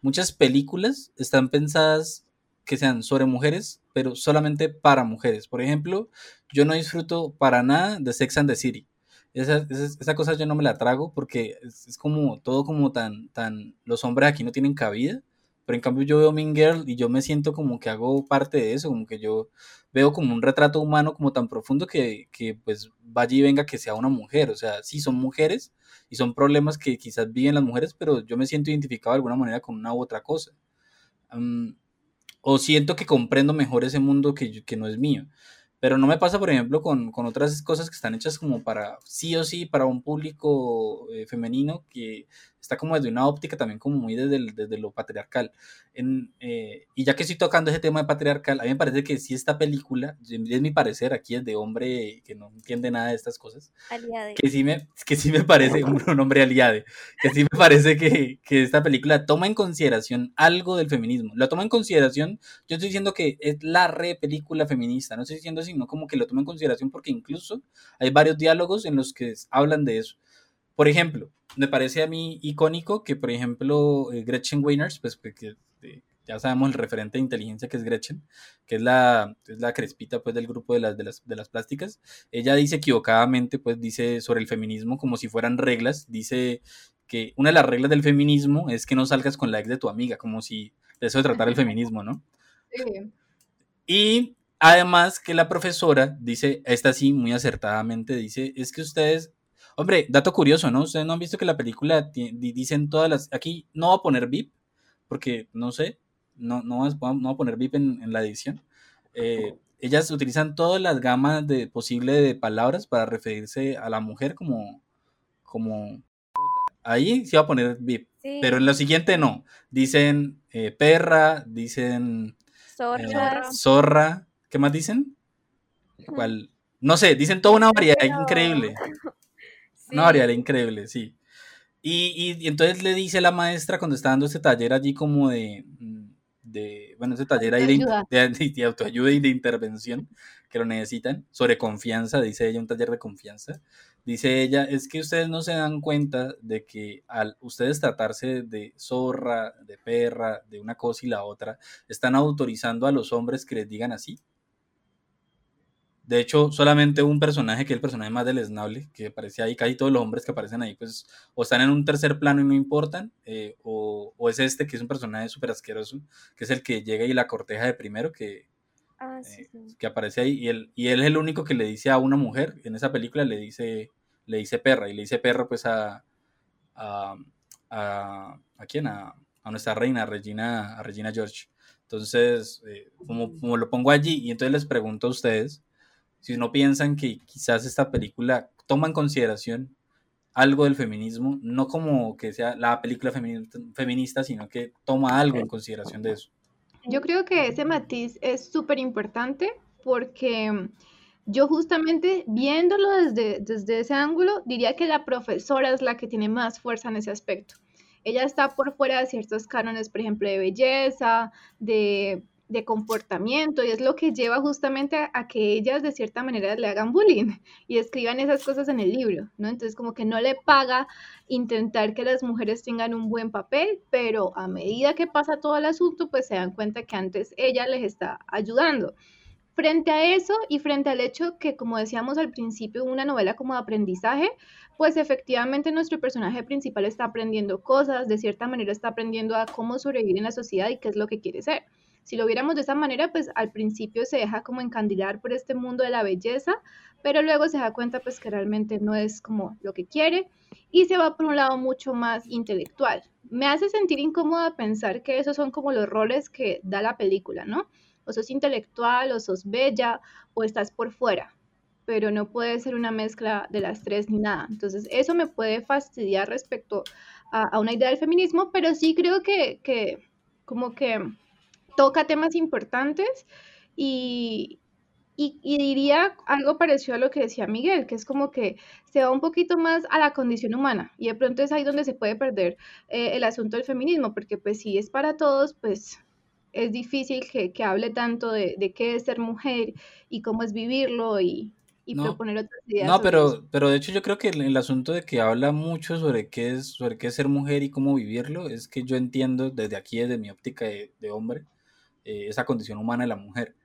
Muchas películas están pensadas que sean sobre mujeres, pero solamente para mujeres. Por ejemplo, yo no disfruto para nada de Sex and the City. Esa, esa, cosa yo no me la trago porque es, es, como todo como tan, tan, los hombres aquí no tienen cabida pero en cambio yo veo Mean Girl y yo me siento como que hago parte de eso, como que yo veo como un retrato humano como tan profundo que, que pues vaya y venga que sea una mujer. O sea, sí son mujeres y son problemas que quizás viven las mujeres, pero yo me siento identificado de alguna manera con una u otra cosa. o siento que comprendo mejor ese mundo que, que no es mío. Pero no me pasa, por ejemplo, con, con, otras cosas que están hechas como para, sí o sí, para un público eh, femenino que está como desde una óptica también como muy desde, desde lo patriarcal. En, eh, y ya que estoy tocando ese tema de patriarcal, a mí me parece que si esta película, es mi parecer, aquí es de hombre que no entiende nada de estas cosas, aliade. que sí me, que sí me parece, un, hombre aliade, que sí me parece que, que, esta película toma en consideración algo del feminismo. Lo toma en consideración, yo estoy diciendo que es la re película feminista, no estoy diciendo así, no como que lo toma en consideración porque incluso hay varios diálogos en los que hablan de eso. Por ejemplo, me parece a mí icónico que, por ejemplo, eh, Gretchen Wieners, pues que, ya sabemos el referente de inteligencia que es Gretchen, que es la, es la crespita pues del grupo de las, de las, de las plásticas, ella dice equivocadamente, pues dice sobre el feminismo como si fueran reglas, dice que una de las reglas del feminismo es que no salgas con la ex de tu amiga, como si de eso de tratar el feminismo, ¿no? Sí. Y además que la profesora dice, esta sí, muy acertadamente, dice, es que ustedes Hombre, dato curioso, ¿no? Ustedes no han visto que la película dicen todas las. Aquí no va a poner VIP, porque no sé, no, no, no va a poner VIP en, la edición. Eh, ellas utilizan todas las gamas de posible de palabras para referirse a la mujer como. como Ahí sí va a poner VIP. Pero en lo siguiente no. Dicen eh, perra, dicen. Zorra. Eh, zorra. ¿Qué más dicen? ¿Cuál? No sé, dicen toda una variedad increíble. Una variedad increíble, sí. Y, y, entonces le dice la maestra cuando está dando este taller allí como de, mm, de bueno, ese taller ahí de, de, autoayuda y de intervención que lo necesitan, sobre confianza, dice ella, un taller de confianza. Dice ella, es que ustedes no se dan cuenta de que al ustedes tratarse de zorra, de perra, de una cosa y la otra, están autorizando a los hombres que les digan así. De hecho, solamente un personaje, que es el personaje más deleznable, que aparece ahí, casi todos los hombres que aparecen ahí, pues o están en un tercer plano y no importan, eh, o, es este, que es un personaje súper asqueroso, que es el que llega y la corteja de primero, que Ah, eh, que aparece ahí y él, y él es el único que le dice a una mujer, en esa película le dice, le dice perra, y le dice perra pues a, a, a, ¿a quién? A, a, nuestra reina, a Regina, a Regina George. Entonces, eh, como, como, lo pongo allí, y entonces les pregunto a ustedes si no piensan que quizás esta película toma en consideración algo del feminismo, no como que sea la película feminista, sino que toma algo en consideración de eso. Yo creo que ese matiz es súper importante porque yo justamente viéndolo desde, desde ese ángulo, diría que la profesora es la que tiene más fuerza en ese aspecto. Ella está por fuera de ciertos cánones, por ejemplo, de belleza, de de comportamiento y es lo que lleva justamente a, que ellas de cierta manera le hagan bullying y escriban esas cosas en el libro, ¿no? Entonces como que no le paga intentar que las mujeres tengan un buen papel, pero a medida que pasa todo el asunto, pues se dan cuenta que antes ella les está ayudando. Frente a eso y frente al hecho que, como decíamos al principio, una novela como de aprendizaje, pues efectivamente nuestro personaje principal está aprendiendo cosas, de cierta manera está aprendiendo a cómo sobrevivir en la sociedad y qué es lo que quiere ser. Si lo viéramos de esa manera, pues al principio se deja como encandilar por este mundo de la belleza, pero luego se da cuenta pues que realmente no es como lo que quiere y se va por un lado mucho más intelectual. Me hace sentir incómoda pensar que esos son como los roles que da la película, ¿no? O sos intelectual, o sos bella, o estás por fuera, pero no puede ser una mezcla de las tres ni nada. Entonces eso me puede fastidiar respecto a, una idea del feminismo, pero sí creo que, que como que toca temas importantes y, y, diría algo parecido a lo que decía Miguel, que es como que se va un poquito más a la condición humana y de pronto es ahí donde se puede perder eh, el asunto del feminismo, porque pues si es para todos, pues es difícil que, que hable tanto de, de, qué es ser mujer y cómo es vivirlo y, y proponer otras ideas. No, pero, pero de hecho yo creo que el, asunto de que habla mucho sobre qué es, sobre qué es ser mujer y cómo vivirlo, es que yo entiendo desde aquí, desde mi óptica de, de hombre, eh, esa condición humana de la mujer.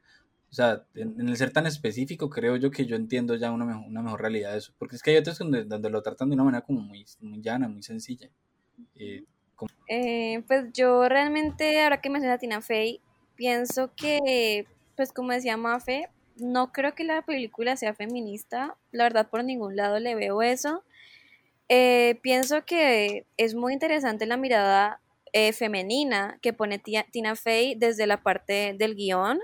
O sea, en, el ser tan específico, creo yo que yo entiendo ya una mejor, una mejor realidad de eso. Porque es que hay otros donde, donde lo tratan de una manera como muy, muy llana, muy sencilla. Eh, eh, pues yo realmente, ahora que menciona a Tina Fey, pienso que, pues como decía Mafe, no creo que la película sea feminista. La verdad, por ningún lado le veo eso. pienso que es muy interesante la mirada eh, femenina que pone Tina Fey desde la parte del guion,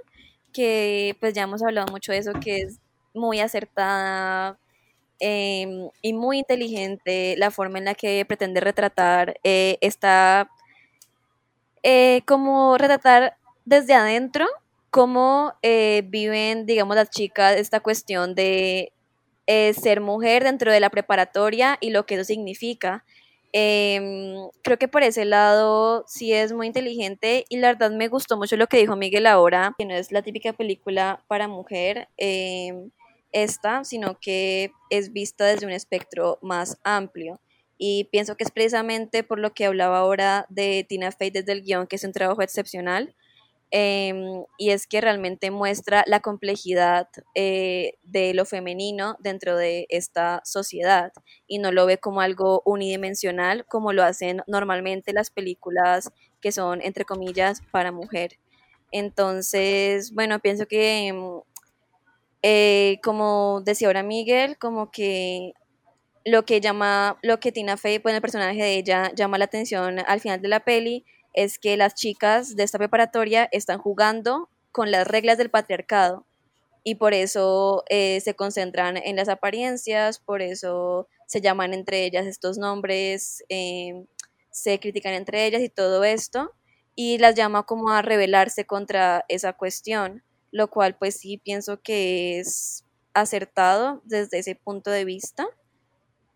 que pues ya hemos hablado mucho de eso, que es muy acertada em, y muy inteligente la forma en la que pretende retratar eh, esta, eh, como retratar desde adentro cómo viven, digamos, las chicas esta cuestión de ser mujer dentro de la preparatoria y lo que eso significa. Em, creo que por ese lado sí es muy inteligente y la verdad me gustó mucho lo que dijo Miguel ahora, que no es la típica película para mujer em, esta, sino que es vista desde un espectro más amplio. Y pienso que es precisamente por lo que hablaba ahora de Tina Fey desde el guion, que es un trabajo excepcional, Em, y es que realmente muestra la complejidad eh, de lo femenino dentro de esta sociedad y no lo ve como algo unidimensional como lo hacen normalmente las películas que son, entre comillas, para mujer. Entonces, bueno, pienso que, em, eh, como decía ahora Miguel, como que lo que llama, lo que Tina Fey, pues el personaje de ella llama la atención al final de la peli, es que las chicas de esta preparatoria están jugando con las reglas del patriarcado y por eso eh, se concentran en las apariencias, por eso se llaman entre ellas estos nombres, em, se critican entre ellas y todo esto, y las llama como a rebelarse contra esa cuestión, lo cual pues sí pienso que es acertado desde ese punto de vista,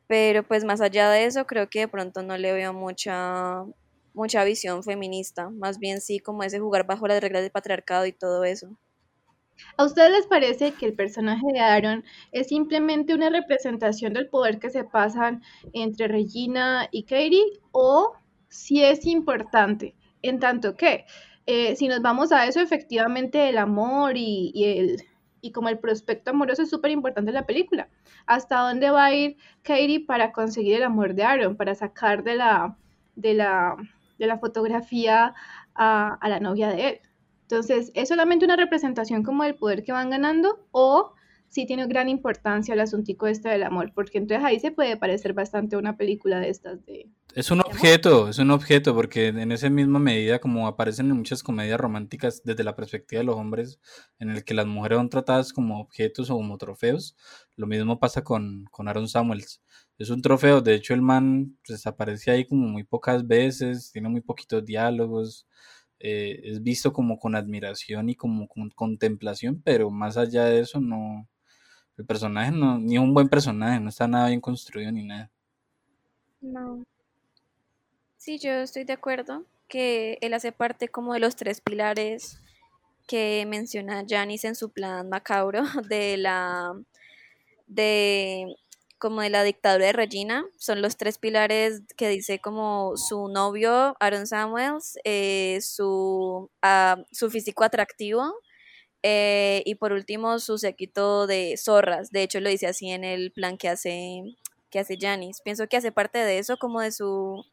pero pues más allá de eso creo que de pronto no le veo mucha mucha visión feminista, más bien sí como ese jugar bajo las reglas del patriarcado y todo eso. ¿A ustedes les parece que el personaje de Aaron es simplemente una representación del poder que se pasan entre Regina y Katie o si es importante? En tanto que, eh, si nos vamos a eso, efectivamente el amor y, el, y como el prospecto amoroso es súper importante en la película. ¿Hasta dónde va a ir Katie para conseguir el amor de Aaron, para sacar de la, de la, de la fotografía a, la novia de él. Entonces, ¿es solamente una representación como del poder que van ganando o sí tiene gran importancia el asuntico este del amor? Porque entonces ahí se puede parecer bastante a una película de estas de... Es un objeto, es un objeto, porque en esa misma medida, como aparecen en muchas comedias románticas desde la perspectiva de los hombres, en el que las mujeres son tratadas como objetos o como trofeos, lo mismo pasa con, con Aaron Samuels. Es un trofeo, de hecho el man desaparece pues, ahí como muy pocas veces, tiene muy poquitos diálogos, eh, es visto como con admiración y como con contemplación, pero más allá de eso no, el personaje no, ni un buen personaje, no está nada bien construido ni nada. No. Sí, yo estoy de acuerdo que él hace parte como de los tres pilares que menciona Janice en su plan macabro de la de como de la dictadura de Regina, son los tres pilares que dice como su novio, Aaron Samuels, eh, su, ah, su físico atractivo eh, y por último su séquito de zorras. De hecho lo dice así en el plan que hace, que hace Janice. Pienso que hace parte de eso, como de su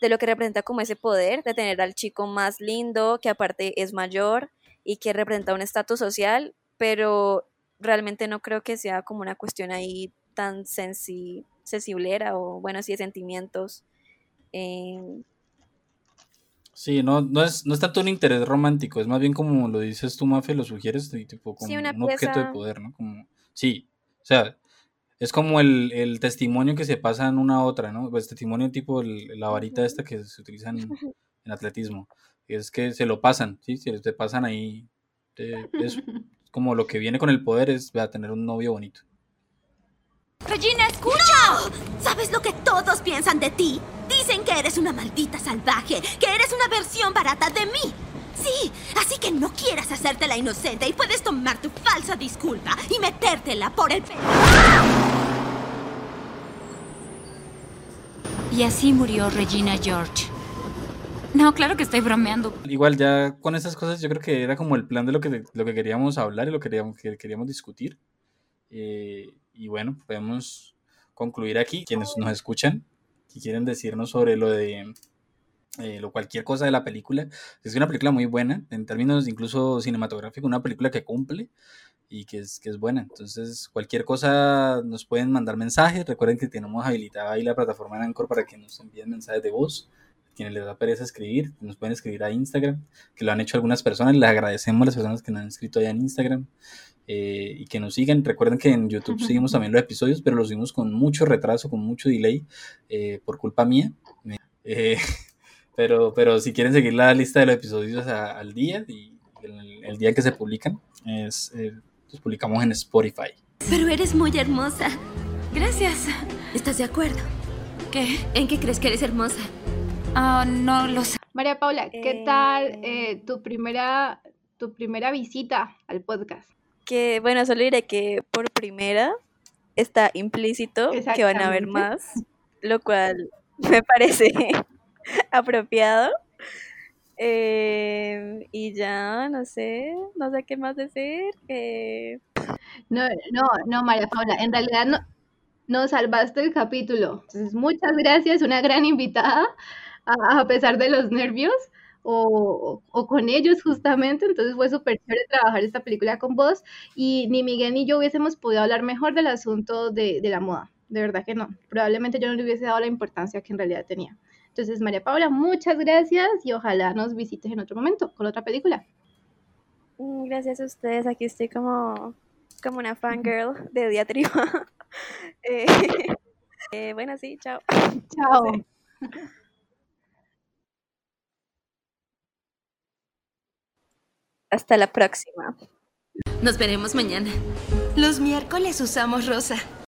de lo que representa como ese poder de tener al chico más lindo, que aparte es mayor y que representa un estatus social, pero realmente no creo que sea como una cuestión ahí tan sensi sensiblera o bueno, así de sentimientos. Eh, Sí, no, no, es, no es tanto un interés romántico, es más bien como lo dices tú, Mafe, lo sugieres, tipo como un objeto de poder, ¿no? Como, sí, o sea, es como el, testimonio que se pasa en una a otra, ¿no? Pues testimonio tipo la varita esta que se utiliza en, atletismo, es que se lo pasan, ¿sí? Se, te pasan ahí, es como lo que viene con el poder es a tener un novio bonito. Regina, escucha. ¿Sabes lo que todos piensan de ti? Dicen que eres una maldita salvaje, que eres una versión barata de mí. Sí, así que no quieras hacerte la inocente y puedes tomar tu falsa disculpa y metértela por el pelo. Y así murió Regina George. No, claro que estoy bromeando. Igual ya con esas cosas yo creo que era como el plan de lo que, lo que queríamos hablar y lo que queríamos, que queríamos discutir. Eh, y bueno, podemos concluir aquí. Quienes nos escuchan, y quieren decirnos sobre lo de eh, lo cualquier cosa de la película. Es una película muy buena, en términos incluso cinematográficos, una película que cumple y que es, que es buena. Entonces, cualquier cosa nos pueden mandar mensajes. Recuerden que tenemos habilitada ahí la plataforma de Anchor para que nos envíen mensajes de voz. Quienes les da pereza escribir, nos pueden escribir a Instagram, que lo han hecho algunas personas. Les agradecemos a las personas que nos han escrito allá en Instagram. Eh, y que nos sigan. Recuerden que en YouTube seguimos también los episodios, pero los seguimos con mucho retraso, con mucho delay, eh, por culpa mía. Eh, pero, pero si quieren seguir la lista de los episodios al día y el, día que se publican, es, los publicamos en Spotify. Pero eres muy hermosa. Gracias. ¿Estás de acuerdo? ¿Qué? ¿En qué crees que eres hermosa? Ah, no lo sé. María Paula, ¿qué tal tu primera tu primera visita al podcast? Que, bueno, solo diré que por primera está implícito que van a haber más, lo cual me parece apropiado. Em, y ya, no sé, no sé qué más decir. No, no, no, María Paula, en realidad no, no salvaste el capítulo. Entonces, muchas gracias, una gran invitada, a pesar de los nervios o, con ellos justamente, entonces fue súper chévere trabajar esta película con vos y ni Miguel ni yo hubiésemos podido hablar mejor del asunto de, la moda, de verdad que no, probablemente yo no le hubiese dado la importancia que en realidad tenía. Entonces, María Paula, muchas gracias y ojalá nos visites en otro momento con otra película. Mm, gracias a ustedes, aquí estoy como, como una fangirl de diatriba. eh, eh, bueno, sí, chao. Chao. Hasta la próxima. Nos veremos mañana. Los miércoles usamos rosa.